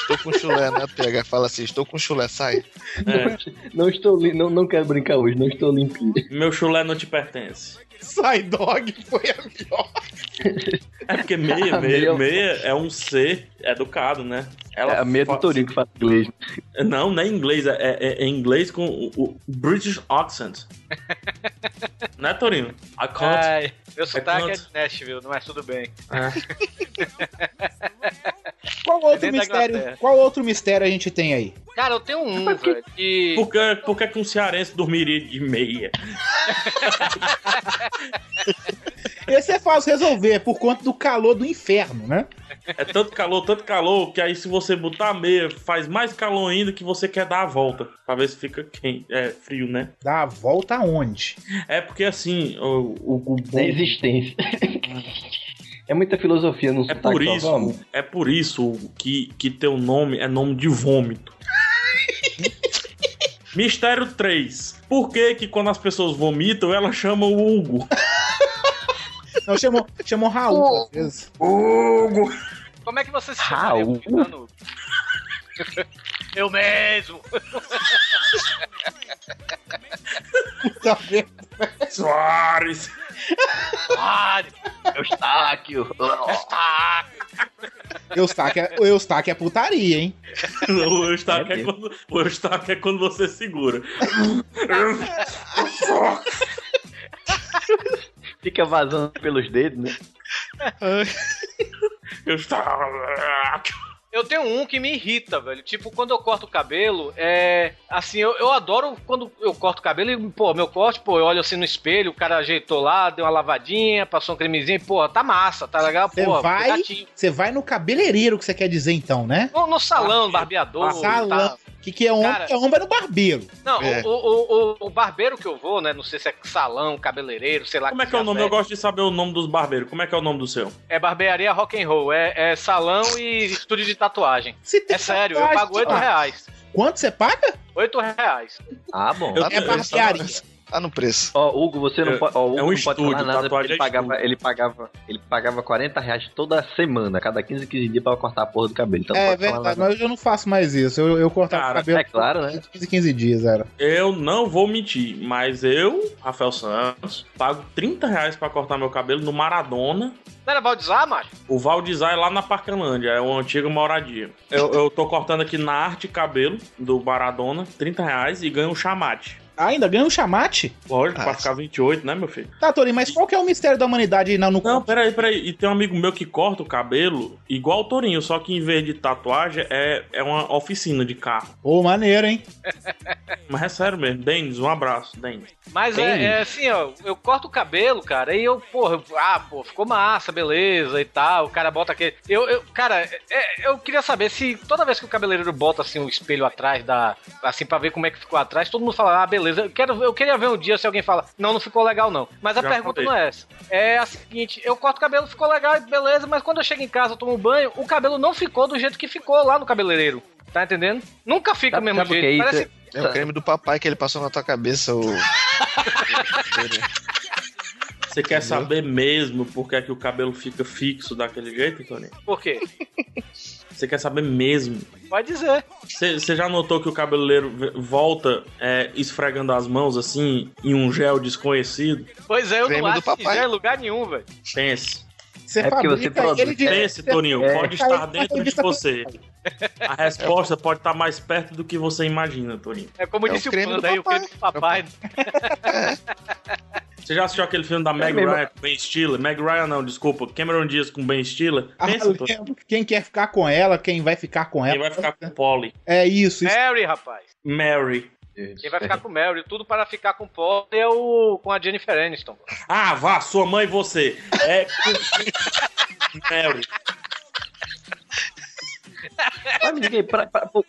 S4: Estou com chulé, né? Pega, fala assim, estou com chulé, sai.
S5: É,
S3: Não estou não, não quero brincar hoje, não estou limpinho.
S5: meu chulé não te pertence.
S1: Sai dog foi a pior.
S5: É porque meia, <laughs> meia,
S3: meia-
S5: é um ser educado, né?
S3: É a meia do
S5: fa-
S3: Torinho que fala inglês.
S5: Não, não é inglês, é, é- é inglês com o, o British accent. <laughs> né, Torinho? I can't.
S2: Ai, meu sotaque é de Nashville, mas tudo bem.
S5: É. <laughs>
S1: Qual outro mistério? Qual outro mistério a gente tem aí?
S2: Cara, eu tenho um, velho, que...
S5: Por que, por que que um cearense dormiria de meia? <laughs>
S1: Esse é fácil resolver por conta do calor do inferno, né?
S5: É tanto calor, tanto calor, que aí se você botar a meia, faz mais calor ainda que você quer dar a volta. Pra ver se fica quente. É frio, né?
S1: Dá a volta aonde?
S5: É porque assim, o, o, o
S3: Da existência. <laughs> É muita filosofia no
S5: É por isso,
S3: vamos.
S5: é por isso que, que teu nome é nome de vômito. <laughs> Mistério 3. Por que que quando as pessoas vomitam, elas chamam o Hugo?
S1: Não, chamou, chamou Raul, às vezes.
S5: Hugo!
S2: Como é que você se
S3: Raul.
S2: chama? Mano? Eu mesmo.
S1: Tá vendo?
S5: Soares!
S3: Eustáquio.
S1: Eustáquio é, o Eustáquio é putaria, hein?
S5: o Eustáquio é, quando, o Eustáquio é quando você segura.
S3: Fica vazando pelos dedos, né? <laughs>
S5: Eustáquio.
S2: Eu tenho um que me irrita, velho. Tipo, quando eu corto o cabelo, é. Assim, eu, eu adoro quando eu corto o cabelo e, pô, meu corte, pô, eu olho assim no espelho, o cara ajeitou lá, deu uma lavadinha, passou um cremezinho, pô, tá massa, tá legal,
S1: Você
S2: pô.
S1: vai, você vai no cabeleireiro que você quer dizer então, né?
S2: No, no salão, barbeador. e
S1: Salão.
S2: tal.
S1: Que que é homem?
S2: Cara-
S1: é homem é no barbeiro.
S2: Não,
S1: É.
S2: o, o, o, o barbeiro que eu vou, né? Não sei se é salão, cabeleireiro, sei lá.
S5: Como é que é o nome? Eu gosto de saber o nome dos barbeiros. Como é que é o nome do seu?
S2: É barbearia rock and roll, é, é salão e estúdio de tatuagem. é sério, eu pago 8
S1: ah.
S2: reais.
S1: Quanto você paga?
S2: 8 reais.
S3: Ah, bom.
S1: É barbearia.
S4: Tá no preço.
S3: Ó, Hugo, você não
S5: É-
S3: pode. Ó, Hugo
S5: é um
S3: não pode falar
S5: estúdio,
S3: nada porque
S5: tatuagem
S3: ele
S5: é
S3: pagava,
S5: estúdio.
S3: ele pagava. Ele pagava 40 reais toda semana, cada 15, 15 dias pra cortar a porra do cabelo. Então
S1: é verdade, mas eu não faço mais isso. Eu, eu cortava o
S5: Cara,
S1: cabelo.
S3: é claro, né?
S1: 15, 15 dias, era.
S5: Eu não vou mentir, mas eu, Rafael Santos, pago 30 reais pra cortar meu cabelo no Maradona.
S2: Não era Valdizar, macho?
S5: O Valdizar é lá na Parcanlândia, é uma antiga moradia. Eu, eu tô cortando aqui na arte cabelo do Maradona, 30 reais, e ganho um chamate.
S1: Ah, ainda ganha um chamate?
S5: Lógico,
S4: Ah,
S5: pra ficar 28, né, meu filho?
S1: Tá, Torinho, mas qual que é o mistério da humanidade na- no
S5: Não, peraí, peraí. E tem um amigo meu que corta o cabelo igual o Torinho, só que em vez de tatuagem é, é uma oficina de carro.
S1: Ô, maneiro, hein? <laughs>
S5: Mas é sério mesmo. Denis, um abraço, Denis.
S2: Mas é, é assim, ó, eu corto o cabelo, cara, e eu, porra, eu- ah, pô, ficou massa, beleza e tal. O cara bota aquele. Eu, eu cara, é- eu queria saber se toda vez que o cabeleireiro bota assim o espelho atrás da. Assim, pra ver como é que ficou atrás, todo mundo fala, ah, beleza. Eu, quero, eu queria ver um dia se alguém fala, não, não ficou legal, não. Mas a
S5: Já
S2: pergunta
S5: falei.
S2: não é essa. É a seguinte, eu corto o cabelo, ficou legal, beleza, mas quando eu chego em casa, eu tomo banho, o cabelo não ficou do jeito que ficou lá no cabeleireiro. Tá entendendo? Nunca fica do mesmo jeito.
S3: é?
S2: Parece,
S4: É o creme do papai que ele passou na tua cabeça, o. <laughs> <laughs>
S5: Você quer saber mesmo por que, é que o cabelo fica fixo daquele jeito, Toninho?
S2: Por quê?
S5: Você quer saber mesmo?
S2: Pode dizer.
S5: Você já notou que o cabeleireiro v- volta é, esfregando as mãos assim em um gel desconhecido?
S2: Pois é, eu
S4: Creme
S2: não
S4: do
S2: acho que já é lugar nenhum, velho.
S5: Pense.
S1: Você
S3: É porque você produz.
S1: ele.
S5: Pense, Toninho,
S3: É.
S5: pode estar dentro de você. A resposta pode estar mais perto do que você imagina, Toninho.
S2: É como
S4: É
S2: disse
S4: o
S2: o Panda aí, o
S4: papai.
S2: creme do papai.
S5: Você já assistiu aquele filme da Meg
S3: mesmo.
S5: Ryan com Ben Stiller? Meg Ryan não, desculpa. Cameron Diaz com Ben Stiller?
S1: Ah,
S5: Pensa.
S1: Quem quer ficar com ela, quem vai ficar com ela.
S5: Quem vai ficar com Polly?
S1: É isso, isso.
S2: Mary, rapaz.
S5: Mary.
S2: Quem vai ficar com o Mary, tudo para ficar com o Paul é o com a Jennifer Aniston.
S5: Ah, vá, sua mãe e você. É. Mary.
S3: Mas aí, pra- pra- por,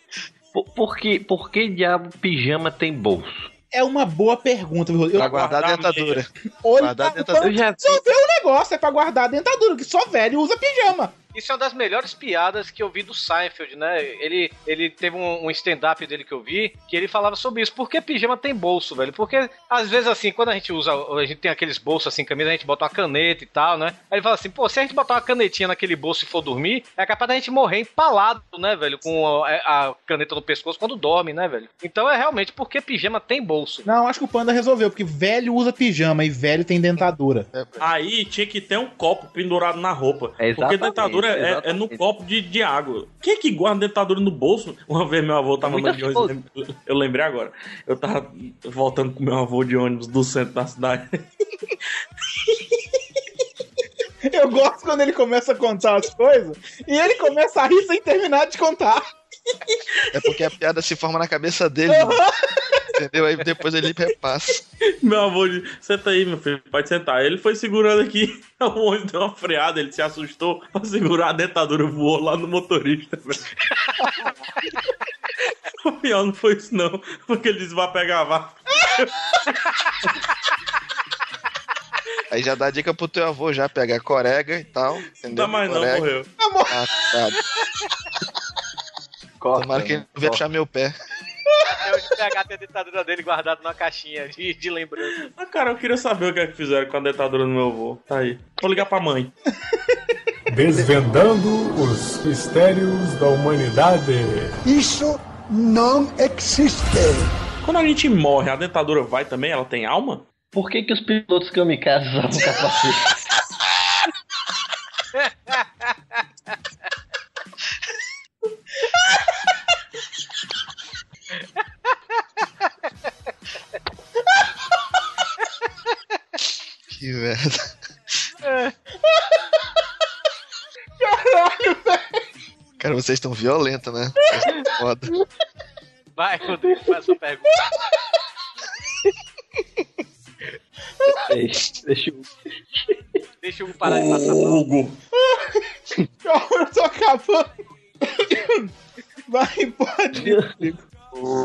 S3: por, que, por que diabo pijama tem bolso?
S1: É uma boa pergunta, viu? Eu,
S4: Pra guardar a
S5: guardar
S4: dentadura.
S1: olha,
S4: guardar a dentadura.
S1: Só vê o negócio, é pra guardar a dentadura, que só velho usa pijama.
S2: Isso é uma das melhores piadas que eu vi do Seinfeld, né? Ele, ele teve um, um stand-up dele que eu vi, que ele falava sobre isso. Por que pijama tem bolso, velho? Porque, às vezes, assim, quando a gente usa, a gente tem aqueles bolsos assim, camisa, a gente bota uma caneta e tal, né? Aí ele fala assim, pô, se a gente botar uma canetinha naquele bolso e for dormir, é capaz da gente morrer empalado, né, velho? Com a, a caneta no pescoço quando dorme, né, velho? Então é realmente porque pijama tem bolso.
S1: Não, acho que o Panda resolveu, porque velho usa pijama e velho tem dentadura.
S5: Aí tinha que ter um copo pendurado na roupa.
S3: É
S5: porque
S3: exatamente,
S5: dentadura é, é no copo de, de água. Quem é que guarda dentadura no bolso? Uma vez meu avô tava andando de ônibus. Eu lembrei agora. Eu tava voltando com meu avô de ônibus do centro da cidade. <laughs>
S1: Eu gosto quando ele começa a contar as coisas e ele começa a rir sem terminar de contar.
S4: É porque a piada se forma na cabeça dele. Entendeu? Aí depois ele repassa.
S5: Meu avô disse: Senta aí, meu filho, pode sentar. Ele foi segurando aqui. <laughs> O ônibus deu uma freada, ele se assustou pra segurar a dentadura, voou lá no motorista. <laughs> o pior não foi isso, não. Porque ele disse: vai pegar a vaca.
S4: Aí já dá dica pro teu avô já pegar corega e tal. Entendeu?
S5: Não, mas não,
S4: Corega.
S5: morreu.
S4: Ah, tá. Tomara que ele não venha puxar meu pé.
S2: Até hoje o PH tem a dentadura dele guardado numa caixinha de, de lembrança.
S5: Ah, cara, eu queria saber o que é que fizeram com a dentadura do meu avô. Tá aí. Vou ligar pra mãe. <laughs>
S10: Desvendando os mistérios da humanidade.
S11: Isso não existe.
S5: Quando a gente morre, a dentadura vai também? Ela tem alma?
S3: Por que, que os pilotos kamikazes usavam <laughs> capacete? <laughs>
S4: Que merda.
S1: Caralho, velho.
S4: Cara, vocês estão violentos, né? Vocês tão Foda.
S2: Vai, Rodrigo, faz sua pergunta.
S3: Deixa eu.
S2: Deixa eu parar de passar mal.
S5: Hugo.
S1: Calma, <laughs> eu tô acabando. Vai, pode. <laughs>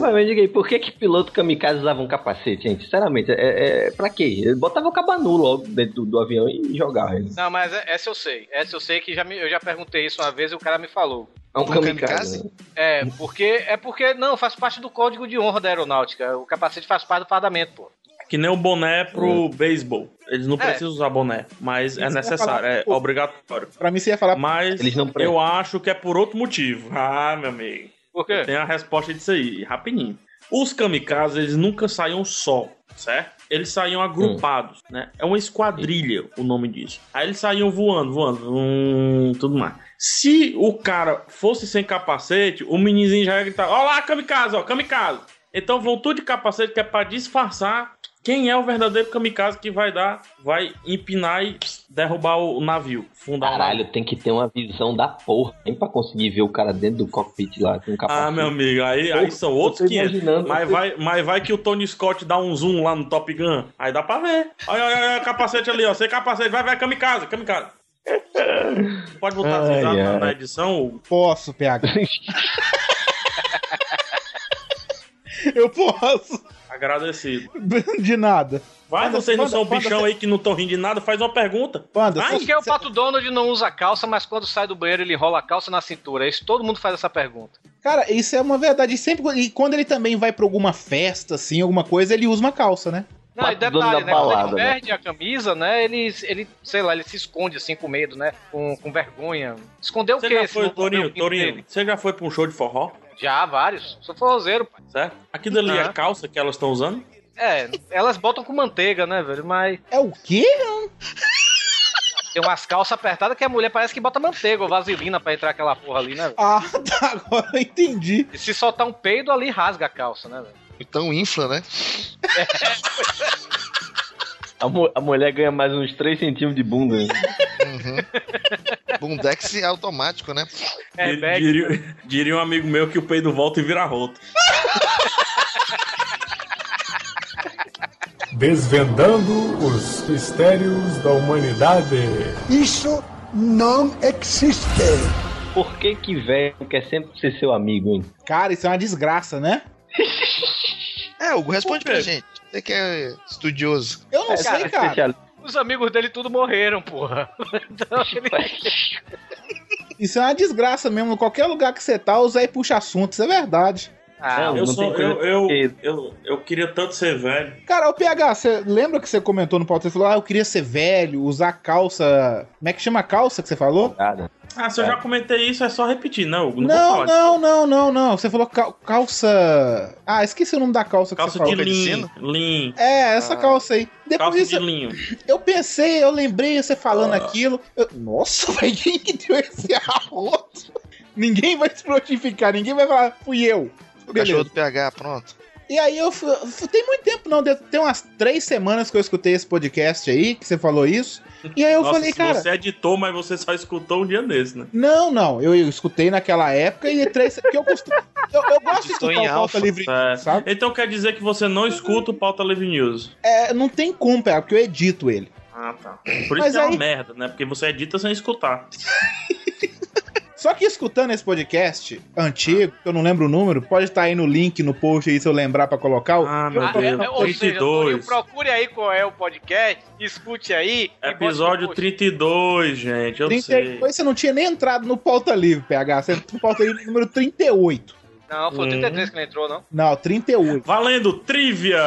S3: Mas me diga aí, por que que piloto kamikaze usava um capacete, gente? Sinceramente, é, é, pra quê? Ele botava o cabanu logo dentro do, do avião e jogava ele.
S2: Não, mas é- essa eu sei. Essa eu sei que já me- eu já perguntei isso uma vez e o cara me falou.
S3: É um
S4: Um
S3: kamikaze.
S4: kamikaze?
S3: né?
S2: É, porque. É porque. Não, faz parte do código de honra da aeronáutica. O capacete faz parte do fardamento, pô.
S5: Que nem o boné pro beisebol. Eles não
S2: É.
S5: precisam usar boné, mas é
S1: eu ia
S5: necessário,
S1: falar,
S5: é
S1: pô.
S5: obrigatório.
S1: Pra mim, você ia falar.
S5: Mas
S3: Eles não
S5: eu acho que é por outro motivo. Ah, meu amigo.
S2: Por quê?
S5: Tem a resposta disso aí, rapidinho. Os kamikazes, eles nunca saíam só, certo? Eles saíam agrupados, né? É uma esquadrilha o nome disso. Aí eles saíam voando, voando, hum, tudo mais. Se o cara fosse sem capacete, o meninozinho já ia gritar: Ó lá, kamikaze, ó, kamikaze. Então vão tudo de capacete que é pra disfarçar quem é o verdadeiro kamikaze que vai dar, vai empinar e derrubar o navio, fundar navio.
S3: Caralho, tem que ter uma visão da porra, hein, pra conseguir ver o cara dentro do cockpit lá com um capacete.
S5: Ah, meu amigo, aí, aí são outros
S3: tô
S5: 500.
S3: imaginando.
S5: Mas vai, mas vai que o Tony Scott dá um zoom lá no Top Gun. Aí dá pra ver. Olha, olha, olha o capacete ali, ó. Sem capacete, vai, vai, kamikaze, kamikaze. Pode botar
S3: Ai,
S5: risada na,
S3: ai.
S5: na edição?
S1: Posso, PH. <laughs> <laughs> Eu posso.
S5: Agradecido. <laughs>
S1: De nada.
S5: Vai,
S1: Panda,
S5: vocês não
S1: Panda,
S5: são
S1: Panda,
S5: bichão
S1: cê-
S5: aí que não estão rindo de nada, faz uma pergunta.
S1: Panda,
S5: Ai,
S1: cê-
S2: Porque o Pato Donald não usa calça, mas quando sai do banheiro ele rola a calça na cintura. Isso todo mundo faz essa pergunta.
S1: Cara, isso é uma verdade. Sempre, e quando ele também vai pra alguma festa, assim, alguma coisa, ele usa uma calça, né?
S2: Não, e
S3: Pato Donald
S2: detalhe, né? Quando
S3: balada,
S2: ele
S3: né?
S2: perde a camisa, né? Ele, ele, sei lá, ele se esconde assim com medo, né? Com, com vergonha. Escondeu o quê?
S5: já
S2: se
S5: foi, Torinho, Torinho, você já foi pra um show de forró?
S2: Já, vários. Sou forrozeiro, pai.
S5: Certo? Aquilo ali é
S2: Aham.
S5: calça que elas estão usando?
S2: É, elas botam com manteiga, né, velho? Mas
S1: É o quê?
S2: tem umas calças apertadas que a mulher parece que bota manteiga ou vaselina pra entrar aquela porra ali, né, velho?
S1: Ah, tá, agora eu entendi.
S2: E se soltar um peido ali, rasga a calça, né, velho?
S4: Então infla, né? <laughs>
S3: A, mu- a mulher ganha mais uns 3 centímetros de bunda. né?
S4: Uhum. <laughs> Bundex é automático, né?
S2: É,
S5: diria, diria um amigo meu que o peido volta e vira roto. <laughs>
S10: Desvendando os mistérios da humanidade.
S11: Isso não existe.
S3: Por que que velho quer sempre ser seu amigo, hein?
S1: Cara, isso é uma desgraça, né?
S4: É, Hugo, responde pra gente. Você que é estudioso.
S1: Eu não
S3: É,
S1: sei, cara.
S3: especialista.
S2: Os amigos dele tudo morreram, porra. <laughs> Então ele...
S1: Isso é uma desgraça mesmo. Qualquer lugar que você tá, o Zé puxa assunto. Isso é verdade.
S2: Ah,
S3: Não,
S5: Eu,
S3: não
S5: sou, eu, eu,
S3: que-
S5: eu, eu queria tanto ser velho.
S1: Cara, o PH, você lembra que você comentou no pauta? Você falou, ah, eu queria ser velho, usar calça. Como é que chama a calça que você falou?
S3: Nada.
S5: Ah, se eu
S3: É.
S5: já comentei isso, é só repetir, não. Não,
S1: Não,
S5: vou falar disso.
S1: não, não, não, não. Você falou cal- calça. Ah, esqueci o nome da calça que
S5: Calça
S1: você
S5: de
S1: falou.
S5: linho, linho.
S1: É, essa calça aí. Depois
S5: Calça de linho.
S1: eu pensei, eu lembrei você falando aquilo. eu- Nossa, <laughs> velho, quem que deu esse arroto? Ninguém vai se notificar, ninguém vai falar, fui eu.
S4: O
S1: Beleza.
S4: cachorro do PH, pronto.
S1: E aí eu fu- fu- tem muito tempo, não, tem umas três semanas que eu escutei esse podcast aí, que você falou isso. E aí eu
S5: Nossa,
S1: falei, cara.
S5: você editou, mas você só escutou um dia desse, né?
S1: Não, não, eu, eu escutei naquela época e três. Porque eu, costumo, eu, eu gosto de escutar pauta
S4: alfa.
S1: livre,
S5: É.
S1: sabe?
S5: Então quer dizer que você não escuta o Pauta Livre News.
S1: É, não tem como, PH, porque eu edito ele.
S5: Ah, tá. Por isso
S1: Mas
S5: que é uma
S1: aí-
S5: merda, né? Porque você edita sem escutar. <laughs>
S1: Só que escutando esse podcast antigo, que eu não lembro o número, pode estar aí no link no post aí se eu lembrar pra colocar. o-
S5: Ah, meu
S2: Ah,
S5: Deus.
S2: é, ou seja,
S5: 32.
S2: Toninho, procure aí qual é o podcast, escute aí.
S5: Episódio
S2: no post.
S5: 32, gente. Eu
S1: 32,
S5: sei.
S1: você não tinha nem entrado no pauta livre, PH. Você no pauta livre número 38.
S2: Não, foi o 33 que não entrou, não.
S1: Não, 38.
S5: Valendo, trivia!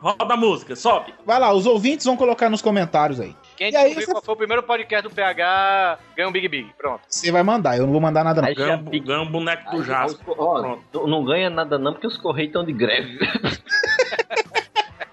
S5: Roda a música, sobe.
S1: Vai lá, os ouvintes vão colocar nos comentários aí.
S2: Quem
S1: E aí
S2: qual foi o primeiro podcast do PH ganha um Big Big. Pronto.
S1: Você vai mandar, eu não vou mandar nada não.
S3: Aí
S5: Ganha,
S3: já
S5: um- ganha um boneco do Jasper. Pronto.
S3: não- ganha nada não, porque os Correios estão de greve. <laughs>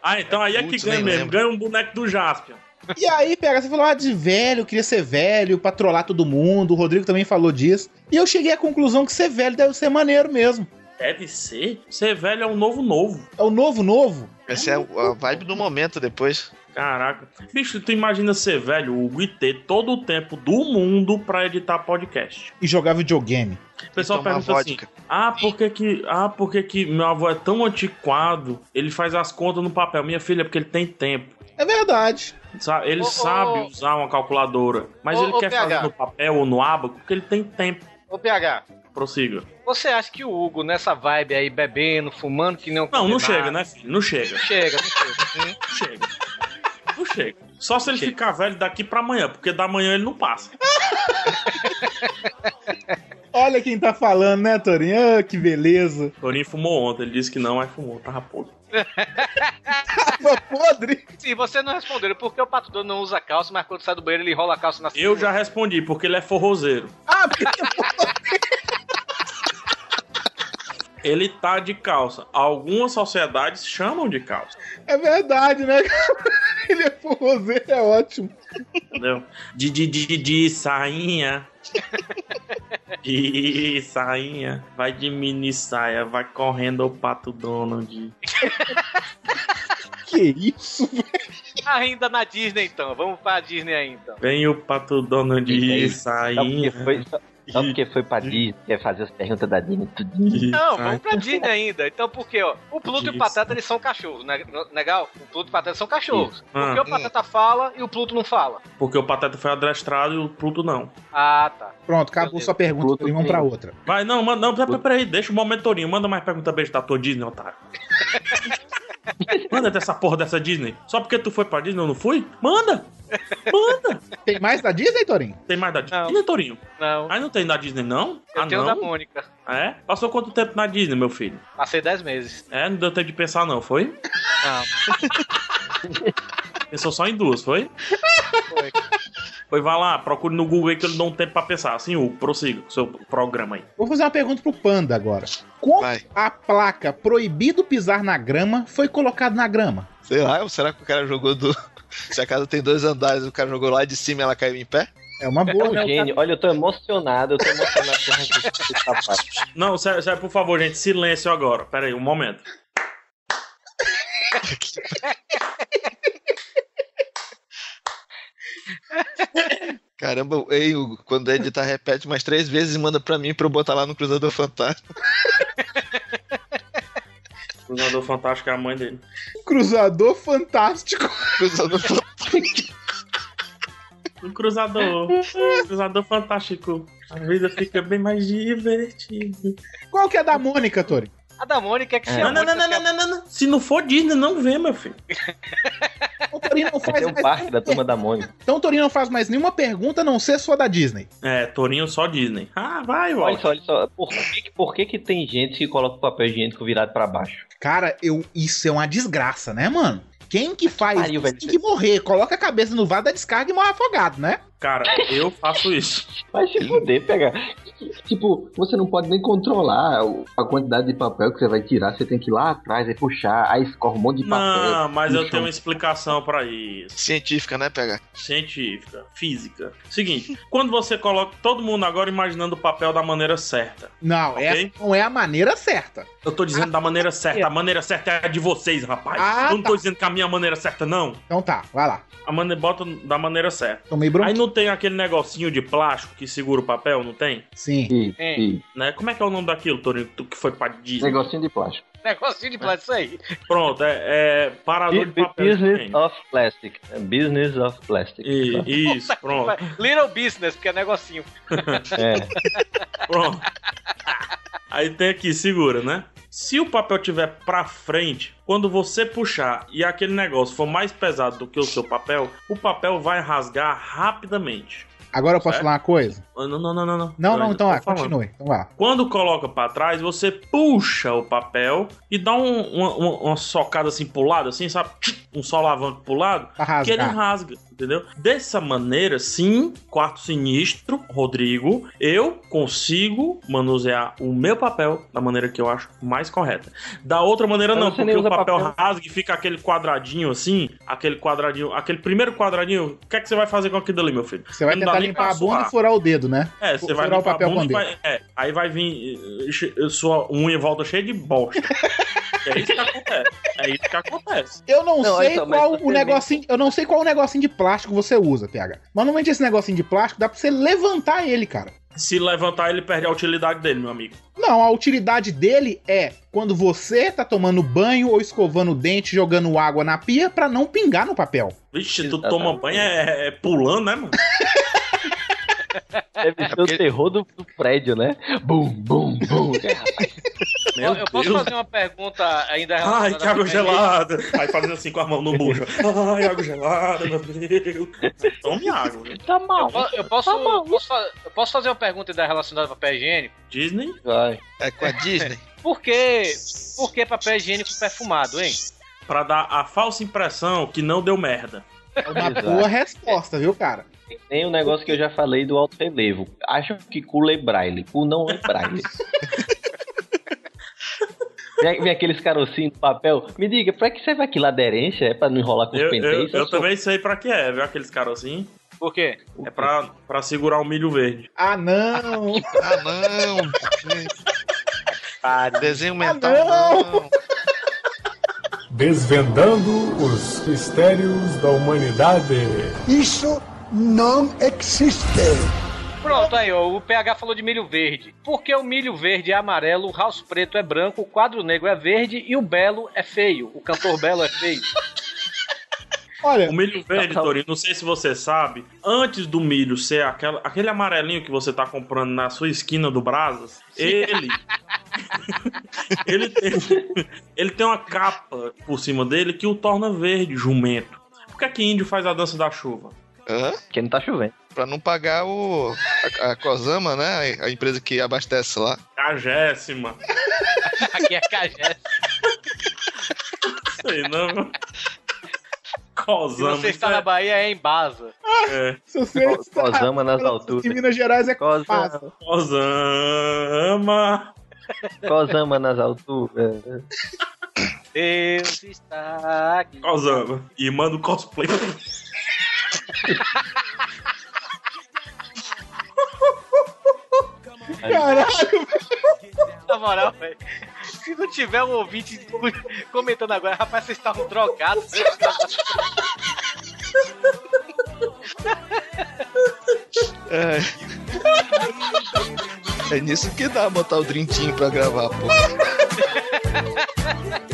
S5: Ah, então aí é que ganha mesmo.
S1: lembro.
S5: Ganha um boneco do Jaspion.
S1: E aí, pega, você falou ah, de velho, queria ser velho, pra trollar todo mundo. O Rodrigo também falou disso. E eu cheguei à conclusão que ser velho deve ser maneiro mesmo.
S5: Deve ser. Ser velho é um novo novo.
S1: É o novo novo?
S4: Essa é a vibe do momento depois.
S5: Caraca. Bicho, tu imagina ser velho, o Gui ter todo o tempo do mundo pra editar podcast.
S1: E jogar videogame.
S5: O pessoal pergunta assim:
S4: vodka.
S5: Ah, por que que, ah, por que que meu avô é tão antiquado? Ele faz as contas no papel. Minha filha, é porque ele tem tempo.
S1: É verdade.
S5: Ele
S2: Ô,
S5: sabe
S2: ô.
S5: usar uma calculadora. Mas
S2: Ô,
S5: ele
S2: ô,
S5: quer
S2: PH.
S5: fazer no papel ou no abaco porque ele tem tempo.
S2: Ô, PH,
S5: Prossiga.
S2: você acha que o Hugo, nessa vibe aí, bebendo, fumando, que nem um
S5: Não, não chega, né, filho? Não chega.
S2: Chega, não chega.
S5: Não chega. Não chega. Só se ele ficar velho daqui pra amanhã, porque da manhã ele não passa. <laughs>
S1: Olha quem tá falando, né, Torinho? Ah, que beleza.
S5: Torinho fumou ontem, ele disse que não, mas fumou, tava podre. <laughs>
S1: Tava podre.
S2: Sim, você não respondeu por que o Pato Dono não usa calça, mas quando sai do banheiro ele rola a calça na
S5: Eu já respondi, porque ele é forrozeiro.
S1: Ah, porque
S5: Ele tá de calça. Algumas sociedades chamam de calça,
S1: é verdade, né? <laughs> Ele é forrozeiro, é ótimo.
S5: entendeu? De, de, de, de sainha. De sainha. Vai de mini saia, vai correndo o pato Donald.
S1: Que isso, velho?
S2: Ainda na Disney, então. Vamos pra Disney aí, então.
S5: Vem o pato Donald de
S3: porque
S5: sainha.
S3: foi, só, porque foi pra Disney, quer fazer as perguntas da Disney tudo.
S2: Não, vamos pra Disney ainda. Então, por quê, ó? O Pluto e o. Pateta, eles são cachorros, né? Legal? O Pluto e o Pateta são cachorros. Por que
S5: Ah.
S2: o Pateta fala e o Pluto não fala?
S5: Porque o Pateta foi adestrado e o Pluto não.
S2: Ah, tá.
S1: Pronto, acabou sua pergunta, Torinho, vamos pra outra.
S5: Vai, não, manda, não, pera- peraí, deixa o momento Torinho. Manda mais pergunta beijo da tua Disney, otário. <laughs> Manda dessa porra dessa Disney. Só porque tu foi pra Disney eu não fui? Manda! Manda!
S1: Tem mais da Disney, Torinho?
S5: Tem mais da Disney, Torinho?
S2: Não.
S5: Aí não tem da Disney, não?
S2: Eu
S5: ah,
S2: tenho
S5: não?
S2: da Mônica.
S5: É? Passou quanto tempo na Disney, meu filho?
S2: Passei 10 meses.
S5: É, não deu tempo de pensar, não, foi?
S2: Não.
S5: Pensou só em duas, foi?
S2: Foi.
S5: Foi, vai lá, procure no Google aí que eu lhe dou um tempo pra pensar. Assim, o prossiga com o seu programa aí.
S1: Vou fazer uma pergunta pro Panda agora. Como a placa proibido pisar na grama foi colocada na grama?
S4: Sei lá, será que o cara jogou do. <laughs> Se a casa tem dois andares, o cara jogou lá de cima e ela caiu em pé?
S1: É uma
S3: É um gênio. Olha, eu tô emocionado, eu tô emocionado com.
S5: Não, sério, sério, por favor, gente, silêncio agora. Pera aí, um momento. <laughs>
S4: Caramba, ei, Hugo, quando editar, repete mais três vezes e manda pra mim pra eu botar lá no Cruzador Fantasma.
S5: O Cruzador Fantástico é a mãe dele.
S1: Cruzador fantástico.
S4: Cruzador fantástico.
S5: O cruzador. cruzador fantástico. A vida fica bem mais divertida.
S1: Qual que é da Mônica, Tori?
S2: A da Mônica é que se
S5: Não,
S2: a
S5: não, não,
S2: Mônica
S5: não, não, não, não. Se não for Disney, não vê, meu filho.
S1: O Torinho não faz
S3: Tem um
S1: mais...
S3: parque da turma da Mônica.
S1: Então o Torinho não faz mais nenhuma pergunta a não ser sua da Disney.
S5: É, Torinho só Disney. Ah, vai,
S3: Olha
S5: volta.
S3: só, olha só. Por que, que- por que, que tem gente que coloca o papel higiênico virado pra baixo?
S1: Cara, eu, isso é uma desgraça, né, mano? Quem que faz
S3: pariu,
S1: isso
S3: velho.
S1: tem que morrer. Coloca a cabeça no vaso da descarga e morre afogado, né?
S5: Cara, eu faço isso.
S3: Vai se fuder, pegar. Tipo, você não pode nem controlar a quantidade de papel que você vai tirar. Você tem que ir lá atrás e puxar, aí escorre um monte de papel.
S5: Não, mas
S3: no
S5: eu
S3: chão.
S5: tenho uma explicação pra isso.
S4: Científica, né, PH?
S5: Científica, física. Seguinte, quando você coloca todo mundo agora imaginando o papel da maneira certa.
S1: Não,
S5: Ok.
S1: essa não é a maneira certa.
S5: Eu tô dizendo da maneira certa. A maneira certa é a de vocês, rapaz.
S1: Ah,
S5: eu não tô
S1: tá.
S5: dizendo que a minha maneira certa, não.
S1: Então tá, vai lá.
S5: A maneira bota da maneira certa.
S1: Tomei bronca.
S5: Aí não tem aquele negocinho de plástico que segura o papel, não tem?
S1: Sim.
S2: É.
S3: ih,
S5: Né? Como é que é o nome daquilo, Torinho? Tu que foi pra Disney?
S3: Negocinho de plástico.
S2: Negocinho de plástico, isso aí.
S5: Pronto, é, é parador de papel.
S3: Business
S5: Gente.
S3: of plastic. Business of plastic.
S5: E- Isso, pronto. <laughs>
S2: Little business, porque é negocinho.
S3: É. <laughs>
S5: Pronto. Aí tem aqui, segura, né? Se o papel tiver pra frente, quando você puxar e aquele negócio for mais pesado do que o seu papel, o papel vai rasgar rapidamente.
S1: Agora eu posso
S5: Certo?
S1: falar uma coisa?
S5: Ah, Não, não, não, não. Não,
S1: Não, não, então
S5: falando.
S1: continue. Então lá.
S5: Quando coloca pra trás, você puxa o papel e dá um- uma, uma- uma socada assim pro lado, assim, sabe? Um solavanco pro lado,
S1: Pra
S5: que ele
S1: rasgar.
S5: rasga. Entendeu? Dessa maneira, sim, quarto sinistro, Rodrigo, eu consigo manusear o meu papel da maneira que eu acho mais correta. Da outra maneira,
S3: Mas
S5: não,
S3: você
S5: porque o papel,
S3: papel.
S5: rasga e fica aquele quadradinho assim, aquele quadradinho, aquele primeiro quadradinho. O que é que você vai fazer com aquilo ali, meu filho?
S1: Você vai
S5: Não
S1: tentar limpar a bunda e furar o dedo, né?
S5: É, você vai
S1: furar o
S5: limpar
S1: papel
S5: a bunda
S1: com
S5: e
S1: o
S5: vai, é, aí vai vir eh, che- sua unha em volta cheia de bosta. <laughs> é isso que acontece. É isso que acontece.
S1: Eu não,
S3: Não,
S1: sei
S3: então,
S1: qual o negocinho, eu não sei qual o negocinho de plástico você usa, PH. Mas normalmente esse negocinho de plástico dá pra você levantar ele, cara.
S5: Se levantar, ele perde a utilidade dele, meu amigo.
S1: Não, a utilidade dele é quando você tá tomando banho ou escovando o dente, jogando água na pia pra não pingar no papel.
S5: Vixe, tu toma banho é, é pulando, né, mano?
S3: Deve ser o terror do, do prédio, né? Bum, bum, bum. <laughs>
S5: Meu
S2: eu, eu posso
S5: Deus.
S2: fazer uma pergunta ainda
S5: Ai,
S2: relacionada
S5: que água gelada. Aí fazendo assim com a mão no bucho. Ai, água gelada, meu Deus. Tome água. né?
S3: Tá mal.
S2: Eu, eu posso, posso, fa- eu posso fazer uma pergunta ainda relacionada ao papel higiênico?
S5: Disney?
S3: Vai.
S4: É com a Disney.
S2: Por que, por que papel higiênico perfumado, hein?
S5: Pra dar a falsa impressão que não deu merda.
S1: É uma
S3: Exato.
S1: boa resposta, viu, cara?
S3: Tem um negócio que eu já falei do alto relevo. Acham que cu lê braille. Cu não é braille. <laughs> Vem, vem aqueles carocinhos de papel. Me diga, pra que serve aquela aderência? É pra não enrolar com os
S5: Eu, eu,
S3: penteios?
S5: eu também sei pra que é, viu? Aqueles carocinhos.
S2: Por quê?
S5: É pra, pra segurar o milho verde.
S1: Ah, não!
S4: Ah, não. Desenho mental,
S1: não.
S4: não.
S10: Desvendando os mistérios da humanidade.
S11: Isso não existe.
S2: Pronto, aí, ó, o PH falou de milho verde. Porque o milho verde é amarelo, o house preto é branco, o quadro negro é verde e o belo é feio. O cantor belo é feio. <laughs>
S1: Olha,
S5: O milho verde, Torinho, não sei se você sabe, antes do milho ser aquela, aquele amarelinho que você tá comprando na sua esquina do Brasas, ele. <laughs> ele, tem, ele tem uma capa por cima dele que o torna verde, jumento. Por que, é que índio faz a dança da chuva?
S3: Porque não tá chovendo.
S4: Pra não pagar o. A, a Cosama, né? A empresa que abastece lá.
S5: Cagéssima. <laughs>
S2: Aqui é cajé.
S5: Sei não.
S2: Se
S5: Cosama.
S2: você está
S5: isso
S2: na
S5: é-
S2: Bahia, é em Baza.
S5: é.
S1: se você
S3: Co- Cosama nas alturas.
S1: em Minas Gerais é
S3: Cosama.
S5: Cosama.
S3: Cosama nas alturas.
S2: Deus está aqui.
S5: Cosama. E manda o cosplay. <laughs>
S1: Caralho,
S2: Na moral, velho. Se não tiver um ouvinte comentando agora, rapaz, vocês estavam drogados.
S4: É. É nisso que dá botar o drintinho pra gravar, pô. <laughs>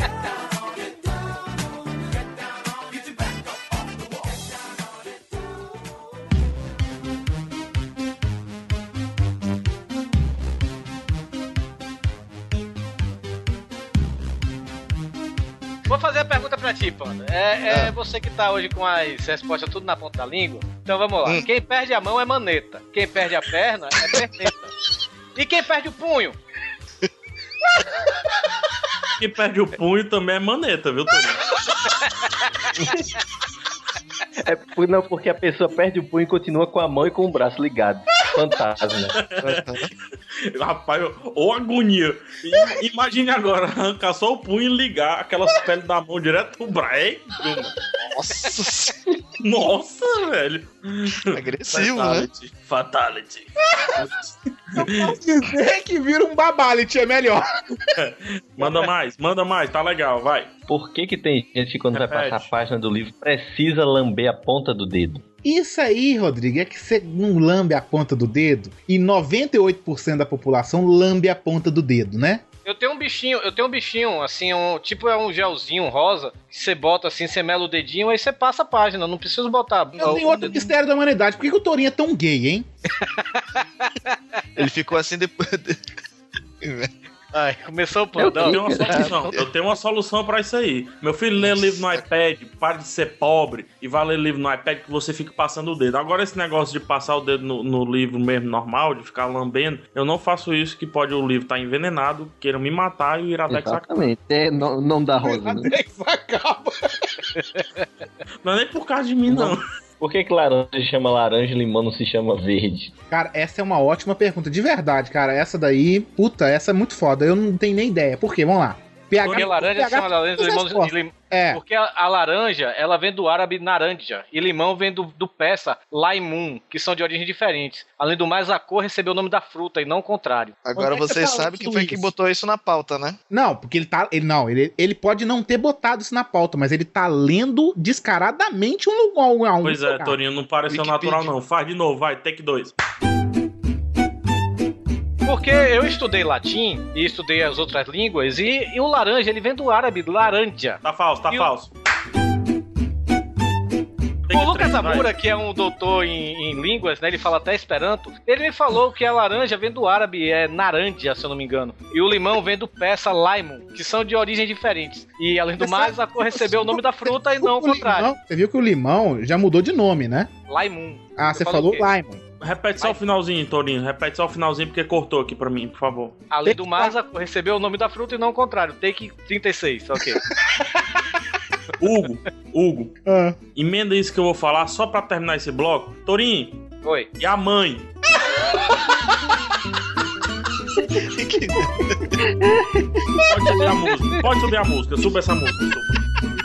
S2: Panda. É, é você que tá hoje com as respostas tudo na ponta da língua. Então vamos lá.
S4: Hum.
S2: Quem perde a mão é maneta. Quem perde a perna é perneta. E quem perde o punho?
S5: Quem perde o punho também é maneta, viu, Torinho?
S3: É não, porque a pessoa perde o punho e continua com a mão e com o braço ligado. Fantasma. <laughs>
S5: Rapaz, ou agonia. I- Imagine agora, arrancar só o punho e ligar aquelas peles da mão direto no braço.
S4: Nossa,
S5: Nossa, velho.
S4: agressivo, né?
S5: Fatality. Fatality.
S1: dizer que vira um babalite é melhor. <laughs>
S5: Manda mais, manda mais, tá legal, vai.
S3: Por que que tem gente que quando vai
S5: Repete.
S3: passar a página do livro precisa lamber a ponta do dedo?
S1: Isso aí, Rodrigo, é que você não lambe a ponta do dedo e 98% da população lambe a ponta do dedo, né?
S2: Eu tenho um bichinho, eu tenho um bichinho, assim, um, tipo é um gelzinho rosa, que você bota assim, você mela o dedinho, aí você passa a página, não precisa botar.
S1: Eu tenho outro mistério da humanidade. Por que, que o Torinho é tão gay, hein? <laughs> <laughs>
S4: Ele ficou assim depois. <laughs>
S2: Ai, começou o
S5: Eu
S2: pandão.
S5: tenho uma solução, eu tenho uma solução pra isso aí. Meu filho lê livro no iPad, para de ser pobre e vai ler livro no iPad que você fica passando o dedo. Agora esse negócio de passar o dedo no, no livro mesmo normal, de ficar lambendo, eu não faço isso que pode o livro estar envenenado, queiram me matar e o Iradex acaba.
S3: Exatamente. É, não, não dá rosa, né?
S1: Acaba.
S5: Não é nem por causa de mim, não.
S3: Por que, que laranja se chama laranja e limão não se chama verde?
S1: Cara, essa é uma ótima pergunta. De verdade, cara. Essa daí, puta, essa é muito foda. Eu não tenho nem ideia. Por quê? Vamos lá. PH,
S2: Porque laranja
S1: PH
S2: chama laranja,
S1: tem
S2: limão,
S1: É.
S2: Porque a, a laranja, ela vem do árabe naranja. E limão vem do, do persa laimun, que são de origens diferentes. Além do mais, a cor recebeu o nome da fruta e não o contrário.
S4: Agora
S1: é que
S4: vocês sabem quem foi que
S1: isso?
S4: botou isso na pauta, né?
S1: Não, porque ele tá. Ele, não, ele, ele pode não ter botado isso na pauta, mas ele tá lendo descaradamente um lugar. Um, um
S5: Pois é,
S1: lugar.
S5: Torinho, não pareceu
S4: Wikipedia.
S5: natural, não. Faz de novo, vai, take dois.
S2: Porque eu estudei latim e estudei as outras línguas, e, e o laranja, ele vem do árabe, laranja.
S5: Tá falso, tá
S2: E
S5: falso.
S2: O Lucas Amura, que é um doutor em, em línguas, né? Ele fala até Esperanto. Ele me falou que a laranja vem do árabe, é naranja, se eu não me engano. E o limão vem do persa laimun, que são de origens diferentes. E além do mais, a cor recebeu o nome da fruta e não o
S1: O limão-
S2: contrário.
S1: Você viu que o limão já mudou de nome, né?
S2: Laimun.
S1: Ah,
S2: Você
S1: você
S2: falou
S1: falou? Limon.
S5: Repete só o finalzinho, Torinho. Repete só o finalzinho porque cortou aqui pra mim, por favor.
S2: Além do mais, a cor recebeu o nome da fruta e não o contrário. Take 36, ok. <laughs>
S5: Hugo, Hugo,
S1: Ah.
S5: emenda isso que eu vou falar só pra terminar esse bloco. Torinho,
S2: Oi.
S5: e a mãe? <laughs> Pode subir a música, pode subir a música, suba essa música. suba.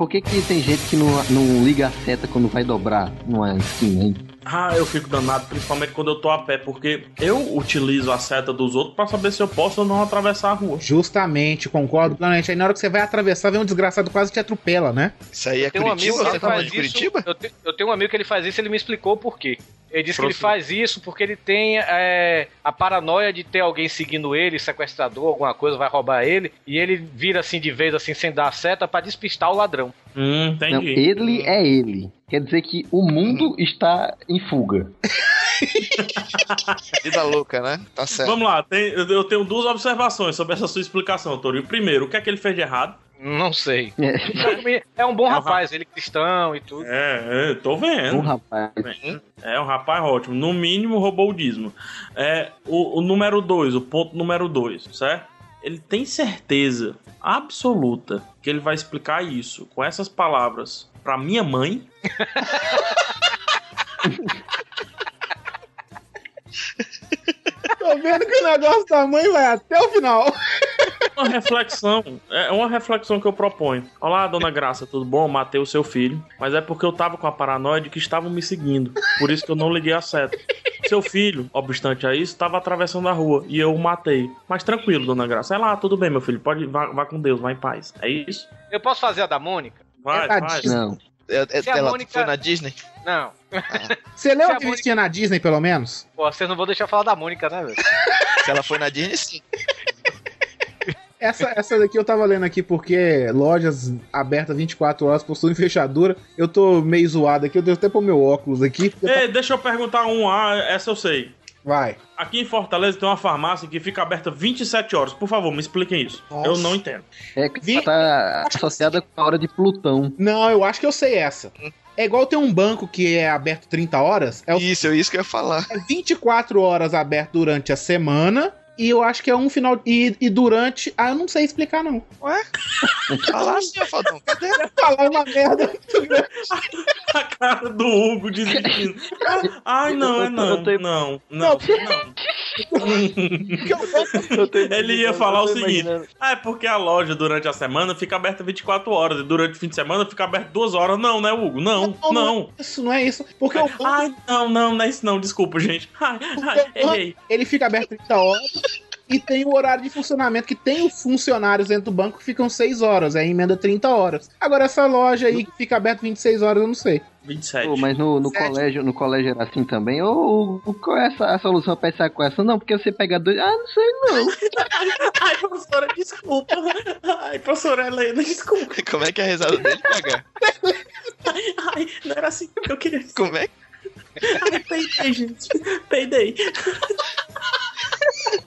S3: Por que, que tem gente que não, não liga a seta quando vai dobrar numa esquina, hein?
S5: Ah, eu fico danado, principalmente quando eu tô a pé, porque eu utilizo a seta dos outros pra saber se eu posso ou não atravessar a rua.
S1: Justamente, concordo plenamente. Aí na hora que você vai atravessar, vem um desgraçado quase te atropela, né?
S4: Isso aí é
S2: um
S4: Curitiba?
S2: amigo que
S4: Você tá falando de. Curitiba?
S2: Eu, te- eu tenho um amigo que ele faz isso, ele me explicou o porquê. Ele disse que ele faz isso porque ele tem é, a paranoia de ter alguém seguindo ele, sequestrador, alguma coisa, vai roubar ele, e ele vira assim de vez, assim, sem dar a seta pra despistar o ladrão.
S5: Hum,
S3: Não,
S5: entendi.
S3: ele é ele. Quer dizer que o mundo está em fuga. <laughs>
S4: Vida louca, né? Tá certo.
S5: Vamos lá, tem- eu tenho duas observações sobre essa sua explicação, Torinho. Primeiro, o que é que ele fez de errado?
S2: Não sei.
S3: É,
S2: É um bom
S5: É um
S2: rapaz, ele cristão e tudo.
S5: É, é, tô vendo.
S3: um rapaz.
S5: É um rapaz ótimo. No mínimo, roubou o dízimo. É, o, o número dois, o ponto número dois, certo? Ele tem certeza absoluta que ele vai explicar isso com essas palavras pra minha mãe.
S1: Tô vendo que o negócio da mãe vai até o final.
S5: Uma reflexão, é uma reflexão que eu proponho. Olá, dona Graça, tudo bom? Matei o seu filho, mas é porque eu tava com a paranoia de que estavam me seguindo. Por isso que eu não liguei a seta. Seu filho, obstante a isso, estava atravessando a rua e eu o matei. Mas tranquilo, dona Graça. É lá, tudo bem, meu filho. Pode vá, vá com Deus, vá em paz. É isso?
S2: Eu posso fazer a da Mônica?
S5: Vai,
S1: É da
S5: vai.
S1: Disney.
S3: Não.
S4: É- é-
S2: Se a
S4: ela
S2: Mônica-
S4: foi na Disney?
S2: Não.
S1: Você leu
S2: Se
S1: a
S2: a
S1: revistinha na Disney, pelo menos?
S2: Pô, vocês não vão deixar falar da Mônica, né, velho?
S4: Se ela foi na Disney, sim.
S1: Essa, essa daqui eu tava lendo aqui porque lojas abertas 24 horas possuem fechadura. Eu tô meio zoado aqui, eu devo até pôr meu óculos aqui.
S5: Ei, deixa eu perguntar um. Ah, essa eu sei.
S1: Vai.
S5: Aqui em Fortaleza tem uma farmácia que fica aberta 27 horas. Por favor, me expliquem isso.
S1: Nossa.
S5: Eu não entendo.
S3: É que
S1: Vi-
S3: tá associada com a hora de Plutão.
S1: Não, eu acho que eu sei essa. É igual ter um banco que é aberto 30 horas, é, o-
S4: Isso, é isso que eu ia falar.
S1: é 24 horas aberto durante a semana. E eu acho que é um final. E, e durante. Ah, eu não sei explicar, não.
S4: Ué? Fala assim, <laughs> ô Fadão. Cadê?
S1: Falar uma merda muito <laughs> grande.
S5: A cara do Hugo desistindo. Ai, não, é não. Não, não, não. <laughs> Ele ia falar o seguinte: ah, é porque a loja durante a semana fica aberta 24 horas e durante o fim de semana fica aberta 2 horas. Não, né, Hugo? Não, não.
S1: Isso não é isso. Porque o banco
S5: Ai, não, não, não é isso não, desculpa, gente. Ai, ai, errei.
S1: ele fica aberto 30 horas e tem o horário de funcionamento que tem os funcionários dentro do banco que ficam 6 horas, aí emenda 30 horas. Agora essa loja aí que fica aberta 26 horas, eu não sei.
S5: 27.
S3: Pô, mas no, no colégio, no colégio era assim também. Ô, Hugo, qual é essa, a solução pra essa equação? Não, porque você pega dois. Ah, não sei não. <laughs>
S5: Ai, professora, desculpa. Ai, professora Helena, desculpa.
S4: Como é que é a risada dele, PH?
S5: Ai, ai, não era assim que eu queria.
S4: Como é que.
S5: Ai, peidei, gente. Peidei.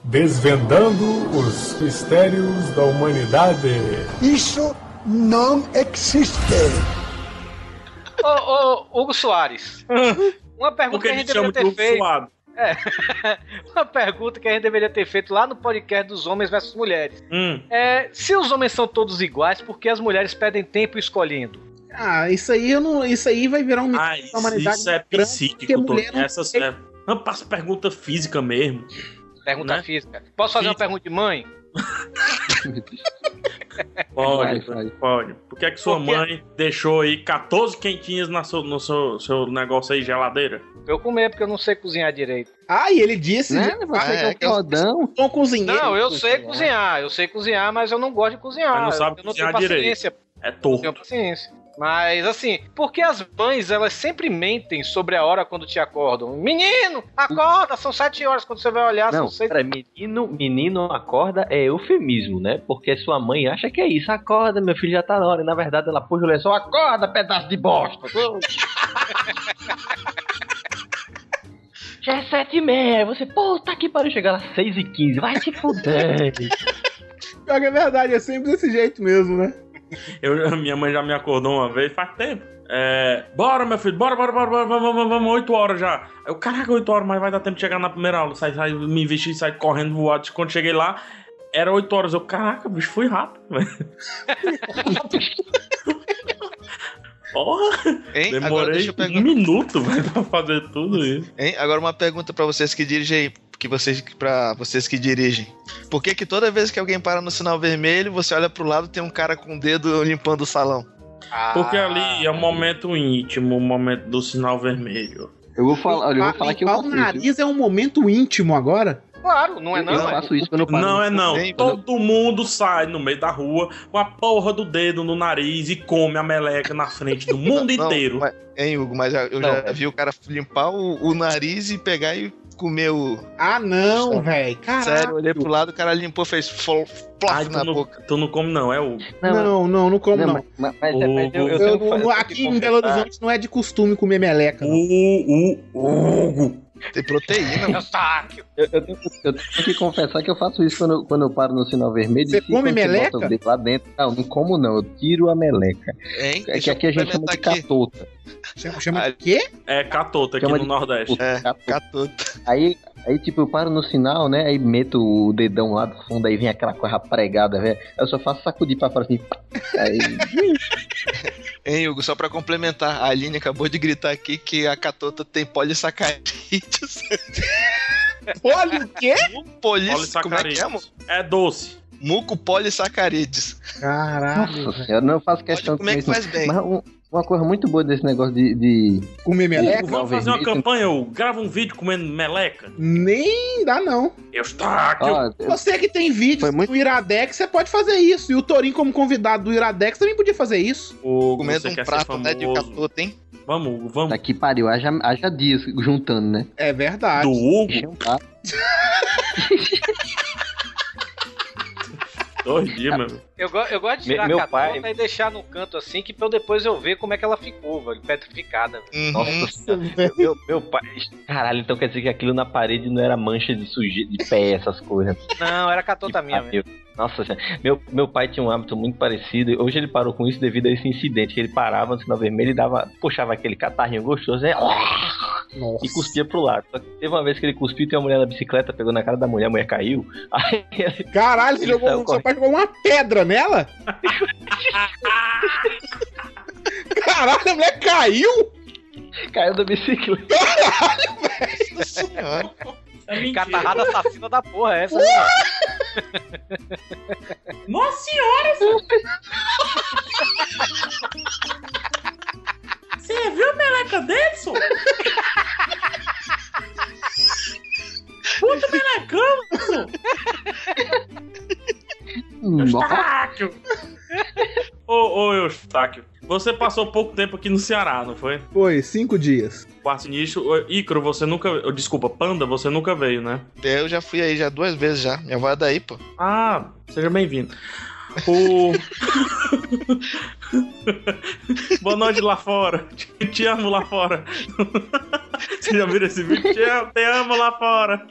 S10: Desvendando os mistérios da humanidade.
S11: Isso não existe.
S2: Ô, ô, Hugo Soares. Uma pergunta que a gente deveria
S5: de
S2: ter feito. É. <laughs> Uma pergunta que a gente deveria ter feito lá no podcast dos homens versus mulheres.
S5: Hum.
S2: É, se os homens são todos iguais, por que as mulheres perdem tempo escolhendo?
S1: Ah, isso aí eu não. Isso aí vai virar um mito
S5: Ah,
S1: da
S5: isso,
S1: humanidade
S5: isso é
S1: grande, porque
S5: psíquico.
S1: Não
S5: essas, é, não, passa pergunta física mesmo.
S2: Pergunta
S5: Né?
S2: física. Posso fazer uma pergunta de mãe? <laughs>
S5: Pode,
S3: Vai, vai.
S5: pode. Por que, é que sua
S2: Por quê?
S5: mãe deixou aí 14 quentinhas na seu- no seu, seu negócio aí, geladeira?
S2: Eu comer, porque eu não sei cozinhar direito.
S1: Ah, e ele disse.
S3: Né? Você
S1: ah,
S3: que é
S1: é
S3: um
S1: que eu
S3: fodão.
S1: sou um cozinheiro.
S2: Não, eu sei
S3: cozinhar.
S2: Eu sei cozinhar, mas eu não gosto de cozinhar.
S5: Mas não sabe
S2: eu não
S5: cozinhar
S2: tenho
S5: direito.
S2: paciência.
S5: É
S2: Não
S5: torto.
S2: tenho paciência. Mas assim, porque as mães elas sempre mentem sobre a hora quando te acordam. Menino, acorda, são sete horas quando você vai olhar,
S3: Não,
S2: são seis.
S3: pera, menino, menino acorda é eufemismo, né? Porque sua mãe acha que é isso. Acorda, meu filho já tá na hora. E na verdade ela puxa o lençol, acorda, pedaço de bosta. <laughs> Já é sete e meia. Você, puta que pariu, chegar às seis e quinze. Vai te fuder.
S1: Pior que é verdade, é sempre desse jeito mesmo, né?
S5: Eu, <laughs> minha mãe já me acordou uma vez, faz tempo. É, bora, meu filho, bora, bora, bora, bora, vamos, vamos, vamos, 8 horas já. Eu, caraca, 8 horas, mas vai dar tempo de chegar na primeira aula. Sai, sai, me vestir sair correndo voado. Quando cheguei lá, era 8 horas. Eu, caraca, bicho, fui rápido, <laughs> velho. Porra,
S4: Hein? Agora
S5: demorei
S4: deixa eu
S5: um minuto, <laughs> velho, pra fazer tudo isso.
S4: Hein? Agora uma pergunta pra vocês que dirigem aí, que vocês para vocês que dirigem. Por que que toda vez que alguém para no sinal vermelho, você olha pro lado tem um cara com o dedo limpando o salão?
S5: Porque ali é um momento íntimo, o momento do sinal vermelho.
S3: Eu vou falar, olha, eu vou
S1: Limpar-
S3: falar que eu faço
S1: o
S3: isso.
S1: nariz é um momento íntimo agora.
S2: Claro, não é
S3: Eu
S2: não. é.
S3: faço isso quando eu paro.
S5: Não é não.
S4: Bem,
S5: Todo mundo sai no meio da rua com a porra do dedo no nariz e come a meleca na frente do <laughs> mundo
S4: Não,
S5: inteiro.
S4: mas- hein, Hugo, mas eu
S3: Não,
S4: já
S3: é.
S4: vi o cara limpar o, o nariz e pegar e comer o.
S1: Ah, não, velho. Caralho.
S4: Sério, eu olhei pro lado, o cara limpou, fez plof
S5: Ai,
S4: na
S5: não,
S4: boca.
S5: tu não come não, é o...
S1: Não, não, não, como não.
S3: Mas, mas, mas, mas eu, eu
S1: Eu-
S3: tenho
S1: eu-
S3: que- eu tenho
S1: aqui em Belo. Horizonte não é de costume comer meleca.
S5: O, o, Hugo.
S4: Tem proteína.
S2: Eustáquio.
S3: Eu, eu tenho, eu tenho que confessar que eu faço isso quando, eu- quando eu paro no sinal vermelho.
S1: Você come meleca?
S3: lá dentro. Não, não como não. Eu tiro a meleca.
S4: Hein?
S3: É que aqui a gente chama de catota.
S1: Chama, chama
S4: Ah,
S1: de quê?
S5: É catota aqui
S3: Chama
S5: no
S3: de-
S5: Nordeste.
S4: É,
S3: Catota.
S4: catuta.
S3: Aí, aí, tipo, eu paro no sinal, né? Aí meto o dedão lá do fundo, aí vem aquela coisa pregada, velho. Eu só faço sacudir pra fora assim. Aí, <laughs>
S4: Hein, Hugo, só pra complementar, a Aline acabou de gritar aqui que a catota tem polissacarídeos. <laughs>
S1: Olha o quê?
S4: Polis... Como é que é,
S5: Polissacarídeos. É doce.
S4: Muco polissacarídeos.
S1: Caralho.
S3: nossa senhora, não faço questão
S4: Pode comer
S3: de
S4: que faz bem.
S3: Mas um- uma coisa muito boa desse negócio de. de...
S1: Comer meleca?
S5: vamos fazer uma campanha, Hugo. Grava um vídeo comendo meleca.
S1: Nem dá, não.
S5: Eustáquio.
S3: Ó,
S1: Você que tem vídeos
S3: Foi muito-
S1: do Iradex, você pode fazer isso. E o Torinho, como convidado do Iradex, também podia fazer isso.
S5: Hugo,
S4: Comendo um prato né, de
S5: famoso.
S4: catota, hein?
S5: Vamos, Hugo, vamos.
S3: Tá que pariu, haja, haja dias juntando, né?
S1: É verdade.
S5: Do Hugo. <laughs> dois dias, meu.
S2: Eu, go- eu gosto de tirar
S3: meu
S2: a catota
S3: pai-
S2: e deixar no canto assim, que pra eu depois eu ver como é que ela ficou, velho, petrificada. velho.
S4: Uhum.
S3: Nossa senhora. Meu, meu pai. Caralho, então quer dizer que aquilo na parede não era mancha de sujeira, de pé, essas coisas.
S2: Não, era catota
S3: Que
S2: minha
S3: pariu.
S2: mesmo.
S3: Nossa senhora. Meu, meu pai tinha um hábito muito parecido. Hoje ele parou com isso devido a esse incidente. Que ele parava no sinal vermelho e dava, puxava aquele catarrinho gostoso né?
S1: Nossa.
S3: e cuspia pro lado. Só que teve uma vez que ele cuspiu, tem uma mulher na bicicleta, pegou na cara da mulher, a mulher caiu. <laughs> Aí ele
S1: Caralho, você
S3: Ele
S1: jogou, seu
S3: correndo.
S1: pai jogou uma pedra nela? <laughs> Caralho, a mulher caiu?
S3: caiu da bicicleta. <laughs>
S4: Nossa senhora.
S5: É.
S2: Catarrada assassina da porra, essa.
S5: Nossa senhora! Você viu a meleca dele, só? Puta melecão, só!
S3: Nossa,
S5: Eustáquio! Ô, ô, Eustáquio, você passou pouco tempo aqui no Ceará, não foi?
S1: Foi, cinco dias.
S5: Quarto nicho. Ô, Ícaro, você nunca. Desculpa, Panda, você nunca veio, né?
S4: Eu já fui aí já duas vezes já. Minha avó é daí, pô.
S5: Ah, seja bem-vindo. O. <laughs> Boa noite lá fora. Te, te amo lá fora. <laughs> Você já viu esse vídeo? Te amo, te amo lá fora.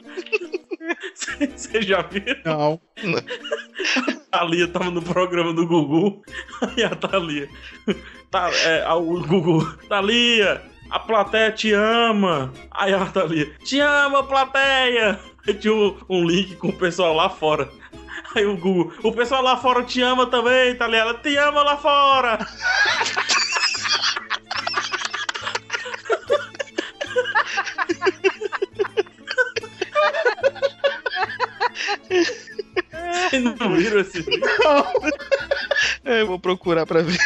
S5: <laughs> Você já viu?
S1: Não.
S5: Thalia tava no programa do Gugu. E a Thalia. Tá, é, a- o Gugu. Thalia, a plateia te ama. Aí a Thalia. Te ama, plateia. Aí tinha um, um link com o pessoal lá fora. Aí o Gugu. O pessoal lá fora te ama também, Thalia. Ela te ama lá fora. Não viram esse vídeo?
S4: É, eu vou procurar pra ver.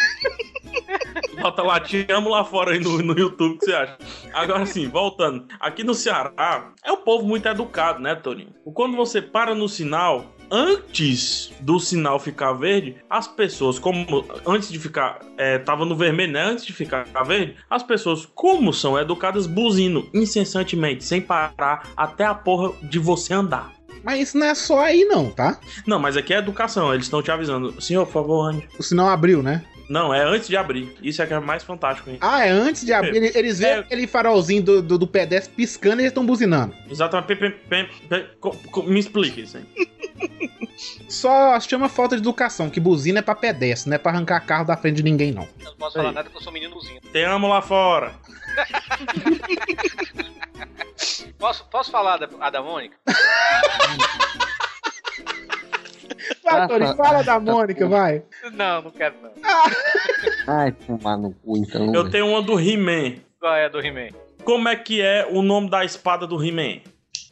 S5: Bota lá, te amo lá fora aí no, no YouTube, o que você acha? Agora sim, voltando. Aqui no Ceará, é um povo muito educado, né, Toninho? Quando você para no sinal, antes do sinal ficar verde, as pessoas, como antes de ficar, é, tava no vermelho, né? Antes de ficar verde, as pessoas, como são educadas, buzinam incessantemente, sem parar, até a porra de você andar.
S1: Mas isso não é só aí, não, tá?
S5: Não, mas aqui é educação, eles estão te avisando. Senhor, por favor, ande.
S1: O sinal abriu, né?
S5: Não, é antes de abrir. Isso é que é mais fantástico, hein?
S1: Ah, é antes de abrir. Eles, eles veem
S5: É.
S1: aquele farolzinho do, do, do pedestre piscando e eles estão buzinando.
S5: Exatamente. Pem, co- co- me explique isso aí. <laughs>
S1: Só chama falta de educação, que buzina é pra pedestre, não é pra arrancar carro da frente de ninguém, não.
S2: Não posso falar nada que eu sou meninozinho.
S5: Te amo lá fora. <laughs>
S2: Posso, posso falar da, a da Mônica? <laughs>
S1: Vai, fala da Mônica, vai.
S2: Não, não quero não. <laughs>
S3: Ai, tomar no cu, então.
S5: Eu tenho uma do He-Man.
S2: Qual é a do He-Man?
S5: Como é que é o nome da espada do He-Man?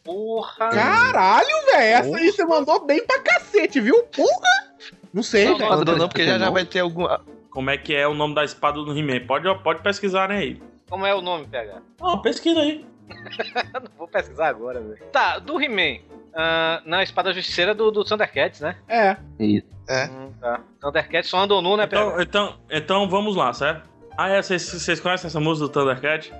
S2: Porra!
S1: Caralho, velho, essa aí você mandou bem pra cacete, viu? Porra! Não sei,
S4: Não,
S1: velho.
S4: não mandou não, porque já, já vai ter algum.
S5: Como é que é o nome da espada do He-Man? Pode, pode pesquisarem aí.
S2: Como é o nome, PH?
S5: Ah, pesquisa aí. <laughs>
S2: não vou pesquisar agora, velho. Tá, do He-Man. Ah, não, a espada justiceira do, do Thundercats, né?
S1: É.
S3: Isso.
S4: É.
S2: Hum, tá. Thundercats só andou nu, né?
S5: Então, então, então vamos lá, certo? Ah, é, vocês, conhecem essa música do Thundercat?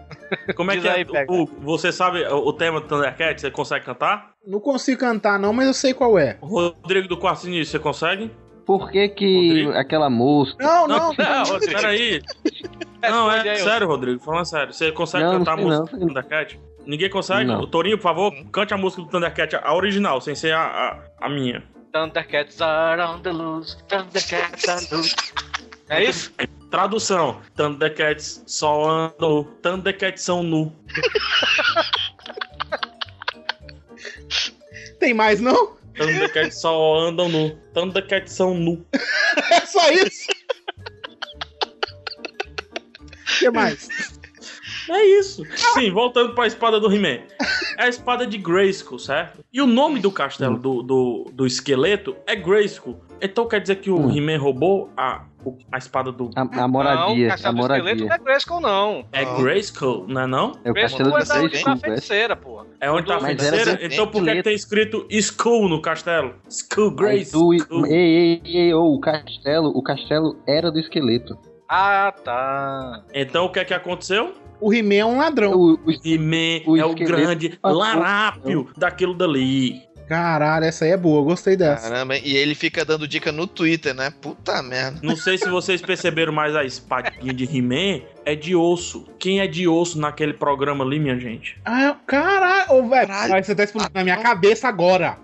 S5: Como é
S2: Diz
S5: que
S2: aí,
S5: é? O, você sabe o, o tema do Thundercat? Você consegue cantar?
S1: Não consigo cantar, não, mas eu sei qual é.
S5: Rodrigo do Quarto Sinistro, você consegue?
S3: Por que que aquela moça...
S1: Não, não,
S5: Não,
S2: Rodrigo.
S5: peraí. Não, é sério, Rodrigo, falando sério. Você consegue
S3: Não, não
S5: cantar a
S3: sei
S5: música
S3: não,
S5: do
S3: não.
S5: Thundercat? Ninguém consegue?
S3: Não.
S5: O Torinho, por favor, cante a música do Thundercat, a original, sem ser a, a, a minha.
S2: Thundercats are on the loose. Thundercats are loose. É isso?
S5: Tradução: Thundercats só andam. Thundercats são nu. <laughs>
S1: Tem mais, não?
S5: Thundercats só andam nu. Thundercats são nu. <laughs>
S1: É só isso. O <laughs> que mais?
S5: É isso. Sim, voltando pra espada do He-Man. É a espada de Grayskull, certo? E o nome do castelo do, do, do esqueleto é Grayskull. Então quer dizer que o
S3: Hum.
S5: He-Man roubou a, a espada do.
S3: A, a
S2: Não, o
S3: moradia, a
S2: Castelo do Esqueleto
S3: moradia.
S2: não é Grayskull, não.
S5: É
S4: Ah.
S5: Grayskull, não é não?
S3: É o castelo
S2: Grayskull é
S3: do
S2: da, da
S3: Grayskull, é.
S2: feiticeira, porra.
S5: É onde tá a feiticeira? Então por que,
S3: esqueleto.
S5: tem escrito Skull no castelo? Skull, Grayskull.
S3: Ei, ei, ei, ô, o castelo, o castelo era do esqueleto.
S2: Ah, tá.
S5: Então o que é que aconteceu?
S1: O He-Man é um ladrão.
S3: O, o,
S5: He-Man
S3: O
S5: é o grande
S3: passou.
S5: larápio daquilo dali.
S1: Caralho, essa aí é boa, gostei dessa.
S4: Caramba, e ele fica dando dica no Twitter, né? Puta merda.
S5: Não sei se vocês perceberam, mas a espadinha de He-Man é de osso. Quem é de osso naquele programa ali, minha gente?
S1: Ah, caralho, velho. Você tá explodindo na minha cabeça agora.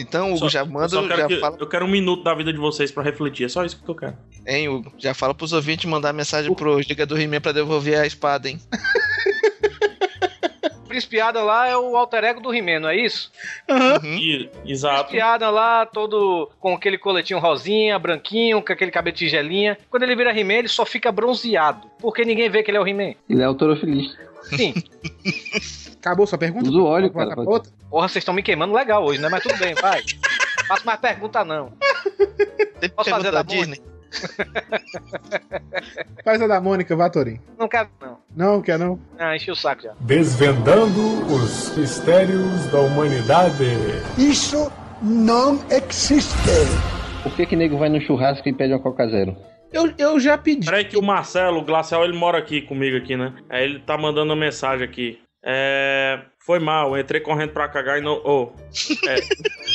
S4: Então, Hugo, já
S5: eu
S4: manda,
S5: só quero
S4: já
S5: que-
S4: fala,
S5: Eu quero um minuto da vida de vocês pra refletir. É só isso que eu quero.
S4: hein, Hugo? Já fala pros ouvintes mandar mensagem pro Giga do He-Man pra devolver a espada, hein? <laughs>
S2: Príncipe Adam lá é o alter ego do He-Man, não é isso?
S4: Uhum.
S5: E-
S2: O
S5: exato.
S2: Príncipe Adam lá, todo com aquele coletinho rosinha, branquinho, com aquele cabelo tigelinha. Quando ele vira He-Man, ele só fica bronzeado. Porque ninguém vê que ele é o He-Man.
S3: ele é autorofilista.
S2: Sim. <laughs>
S1: Acabou sua pergunta?
S3: Usa o óleo, cara, pode-
S1: outra?
S2: Porra, vocês estão me queimando legal hoje, né? Mas tudo bem, vai. <laughs> Faço mais pergunta, não.
S4: Tem
S2: Posso fazer
S4: da
S2: da
S4: Disney? <laughs>
S1: Faz a da Mônica, vá, Torinho.
S2: Não quero, não.
S1: Não, quer não?
S2: Ah, enchi o saco já.
S10: Desvendando os mistérios da humanidade.
S11: Isso não existe.
S3: Por que que nego vai no churrasco e pede uma Coca Zero?
S1: Eu, eu já pedi.
S5: Peraí que o Marcelo, o Glacial, ele mora aqui comigo aqui, né? Aí ele tá mandando uma mensagem aqui. É... Foi mal, eu entrei correndo pra cagar e não... Oh, é...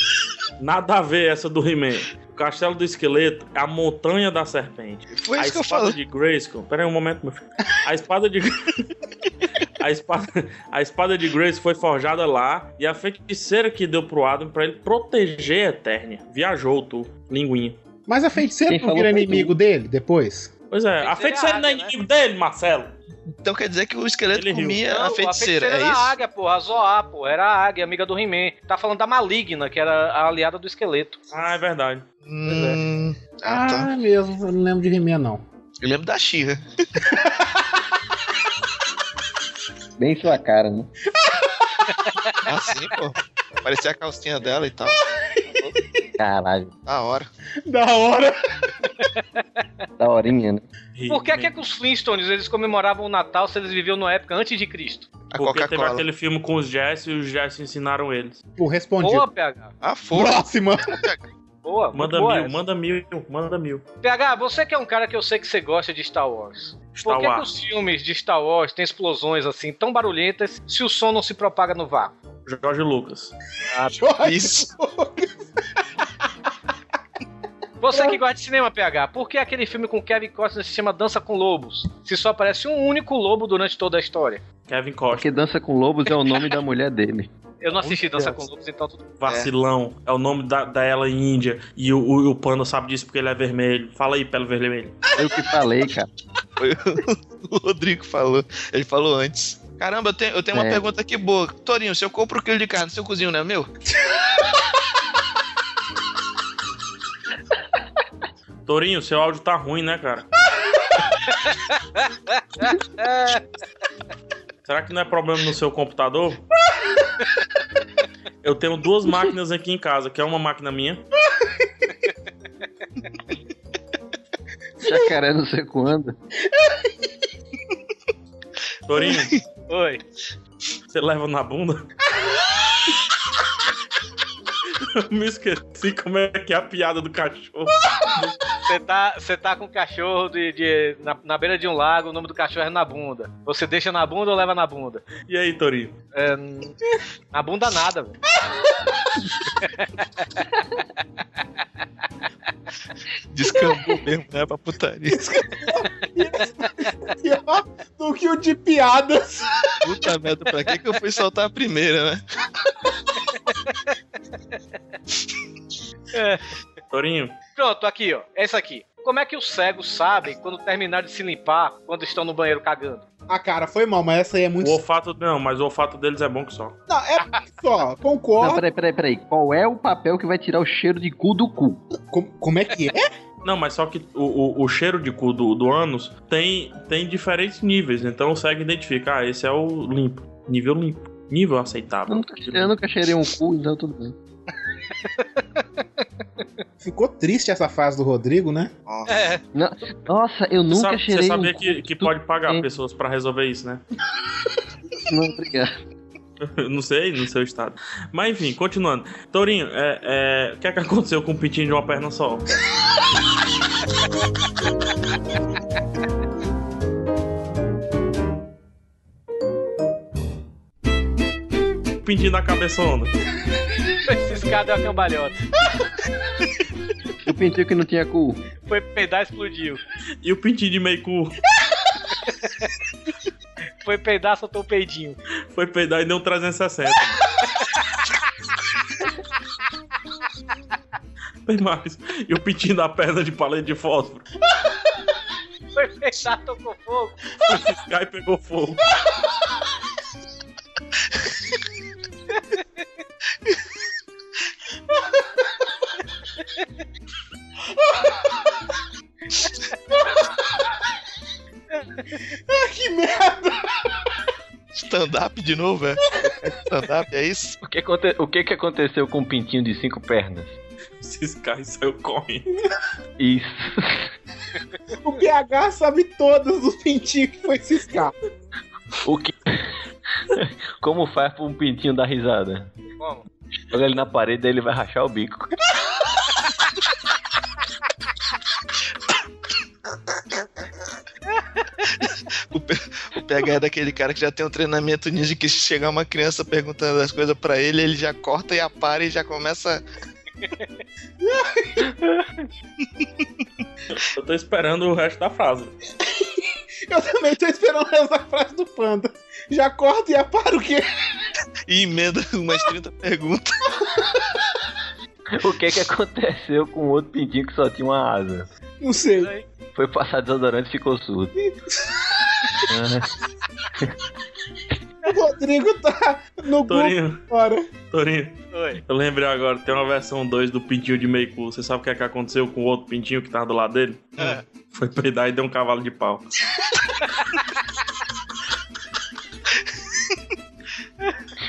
S5: <laughs> Nada a ver essa do He-Man. O Castelo do Esqueleto é a Montanha da Serpente.
S4: Foi
S5: a
S4: isso que eu
S5: espada
S4: falei.
S5: de Grayskull... Peraí um momento, meu filho. A espada de... <laughs> A espada, a espada de Grace foi forjada lá e a feiticeira que deu pro Adam pra ele proteger a Eternia. Viajou, tu, linguinha.
S1: Mas a feiticeira
S5: Quem
S1: não vira inimigo dele depois?
S5: Pois é, a feiticeira não é inimigo dele, Marcelo.
S4: Então quer dizer que o esqueleto
S5: Ele riu.
S4: comia
S2: Não,
S4: a feiticeira, é
S2: era a
S4: isso?
S2: águia, pô, a Zoá, pô, era a águia, amiga do He-Man. Tá falando da maligna, que era a aliada do esqueleto.
S5: Ah, é verdade.
S4: Hum,
S1: Ah,
S4: ah, tá.
S1: mesmo, eu não lembro de He-Man, não.
S4: Eu lembro da Xirra. <laughs>
S3: Bem sua cara, né? <laughs>
S4: Ah, sim, pô. Parecia a calcinha dela e tal.
S3: Caralho.
S4: Da hora.
S1: Da hora.
S3: Da horinha, né?
S2: Por que, que, é que os Flintstones eles comemoravam o Natal se eles viviam na época antes de Cristo?
S5: Porque teve aquele filme com os Jess e os Jess ensinaram eles.
S1: Pô, respondido.
S2: Boa, PH.
S4: Ah,
S1: Próxima.
S2: Boa,
S5: Manda
S2: boa
S5: mil,
S2: essa.
S5: manda mil, manda mil.
S2: PH, você que é um cara que eu sei que você gosta de Star Wars.
S5: Star
S2: Por que, que
S5: Wars.
S2: os filmes de Star Wars têm explosões assim tão barulhentas se o som não se propaga no vácuo?
S5: Jorge Lucas.
S2: Ah,
S4: Isso.
S2: Você que gosta de cinema, PH, por que aquele filme com Kevin Costner se chama Dança com Lobos? Se só aparece um único lobo durante toda a história.
S5: Kevin Costa.
S3: Porque Dança com Lobos é o nome da mulher dele.
S2: Eu não assisti Dança com Lobos, então tudo.
S5: Vacilão. É, o nome da, da ela índia. E o, o, o panda sabe disso porque ele é vermelho. Fala aí, pelo vermelho.
S3: Eu que falei, cara.
S4: Foi <laughs> o Rodrigo que falou. Ele falou antes. Caramba, eu tenho, eu tenho uma
S3: É.
S4: pergunta aqui boa. Torinho, se eu compro um quilo de carne, seu cozinho não é meu? <laughs>
S5: Torinho, seu áudio tá ruim, né, cara? <laughs> Será que não é problema no seu computador? Eu tenho duas máquinas aqui em casa, que é uma máquina minha.
S3: Jacaré não sei quando.
S5: Torinho,
S2: Oi.
S5: você leva na bunda? Eu <laughs> me esqueci como é que é a piada do cachorro.
S2: Você tá, você tá com um cachorro de, de- na, na beira de um lago, o nome do cachorro é na bunda. Você deixa na bunda ou leva na bunda?
S5: E aí, Torinho?
S2: É, na bunda nada, velho.
S4: Descambou mesmo, né? Pra putaria.
S1: Pior do que o de piadas.
S4: Puta merda, pra que, que eu fui soltar a primeira, né?
S5: Torinho,
S2: Pronto, aqui, ó. Essa aqui. Como é que os cegos sabem quando terminar de se limpar quando estão no banheiro cagando?
S1: Ah, cara, foi mal, mas essa aí é muito.
S5: o olfato. Não, mas o olfato deles é bom que só.
S1: Não, é só, concordo.
S3: Não, peraí, peraí, peraí. Qual é o papel que vai tirar o cheiro de cu do cu?
S1: Como, como é que é?
S5: Não, mas só que o, o, o cheiro de cu do, do ânus tem, tem diferentes níveis, então o cego identifica, ah, esse é o limpo, nível limpo, nível aceitável.
S3: Eu nunca, eu nunca cheirei um cu, então tudo bem. <laughs>
S1: Ficou triste essa fase do Rodrigo, né?
S2: É.
S3: Nossa, eu nunca
S5: Sabe-
S3: cheirei
S5: Você sabia
S3: um
S5: que, que pode pagar
S3: bem.
S5: pessoas pra resolver isso, né?
S3: Não, obrigado. <laughs>
S5: não sei, no seu estado. Mas enfim, continuando. Tourinho, é, é, o que é que aconteceu com o pintinho de uma perna só? <laughs> Pintinho da cabeçona.
S2: Esse escada é uma cambalhota.
S3: O pintinho que não tinha cu.
S2: Foi peidar e explodiu.
S5: E o pintinho de meio cu?
S2: Foi peidar, soltou o peidinho.
S5: Foi peidar e deu um 360. Tem mais. E o pintinho da perna de paleta de fósforo.
S2: Foi peidar, tocou fogo.
S5: Foi fiscar e pegou fogo. <laughs>
S1: que merda!
S4: Stand-up de novo, é? Stand-up, é isso?
S3: O que, aconte- o que que aconteceu com o pintinho de cinco pernas?
S5: Ciscar e saiu correndo.
S3: Isso.
S1: O PH sabe todos os pintinhos que foi ciscar.
S3: O que... Como faz pra um pintinho dar risada?
S2: Como?
S3: Joga ele na parede, aí ele vai rachar o bico.
S4: O, P- o PH é daquele cara que já tem um treinamento ninja que se chegar uma criança perguntando as coisas pra ele, ele já corta e apara e já começa.
S5: Eu tô esperando o resto da frase. <laughs>
S1: Eu também tô esperando essa frase do panda. Já corta e apara o quê?
S4: E emenda umas 30 perguntas.
S3: O que que aconteceu com o outro pintinho que só tinha uma asa?
S1: Não sei.
S3: Foi passar desodorante e ficou surdo. <laughs>
S1: O Rodrigo tá no
S5: Torinho.
S1: Google agora.
S5: Torinho,
S2: Oi.
S5: eu lembrei agora, tem uma versão 2 do pintinho de meio cu. Você sabe o que é que aconteceu com o outro pintinho que tava do lado dele?
S4: É.
S5: Foi peidar e deu um cavalo de pau.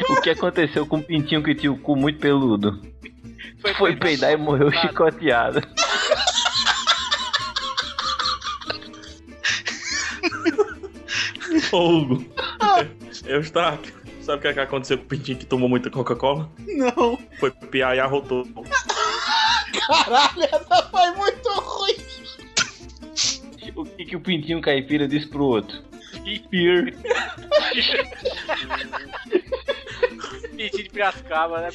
S3: O que aconteceu com o pintinho que tinha o cu muito peludo? Foi, peidar e morreu chicoteado.
S5: Ô, Hugo. <laughs> Eu estava. Sabe o que é que aconteceu com o pintinho que tomou muita Coca-Cola?
S1: Não.
S5: Foi piar e arrotou.
S1: Caralho, essa foi muito ruim.
S3: O que, que o pintinho caipira disse pro outro? Spear.
S2: Pintinho de Piracicaba, né?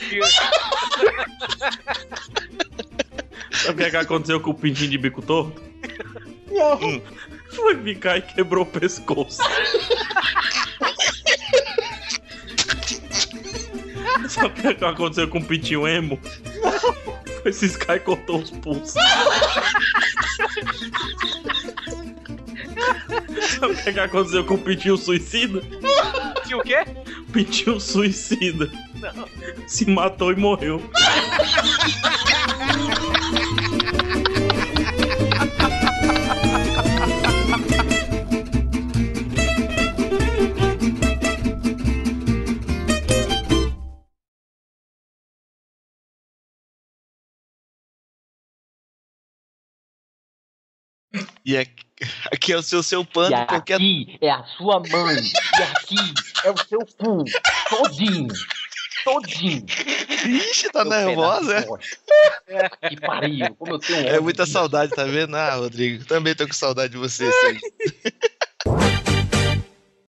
S5: Sabe o que é que aconteceu com o pintinho de bico torto?
S1: Não.
S5: Foi ficar e quebrou o pescoço. Sabe o que é que aconteceu com o pintinho emo? Foi ciscar e cortou os pulsos. Sabe o que é que aconteceu com o pintinho suicida?
S2: Tinha o quê?
S5: Pintinho suicida.
S2: Não.
S5: Se matou e morreu.
S4: E aqui, aqui é o seu, seu pano.
S3: E
S4: qualquer...
S3: aqui é a sua mãe. E aqui é o seu cu. Todinho. Todinho.
S4: Ixi, tá
S3: Seu
S4: nervosa, é?
S3: Que pariu. Como eu tenho
S4: É muita saudade, tá vendo? Ah, Rodrigo, também tô com saudade de você. <laughs> Sérgio.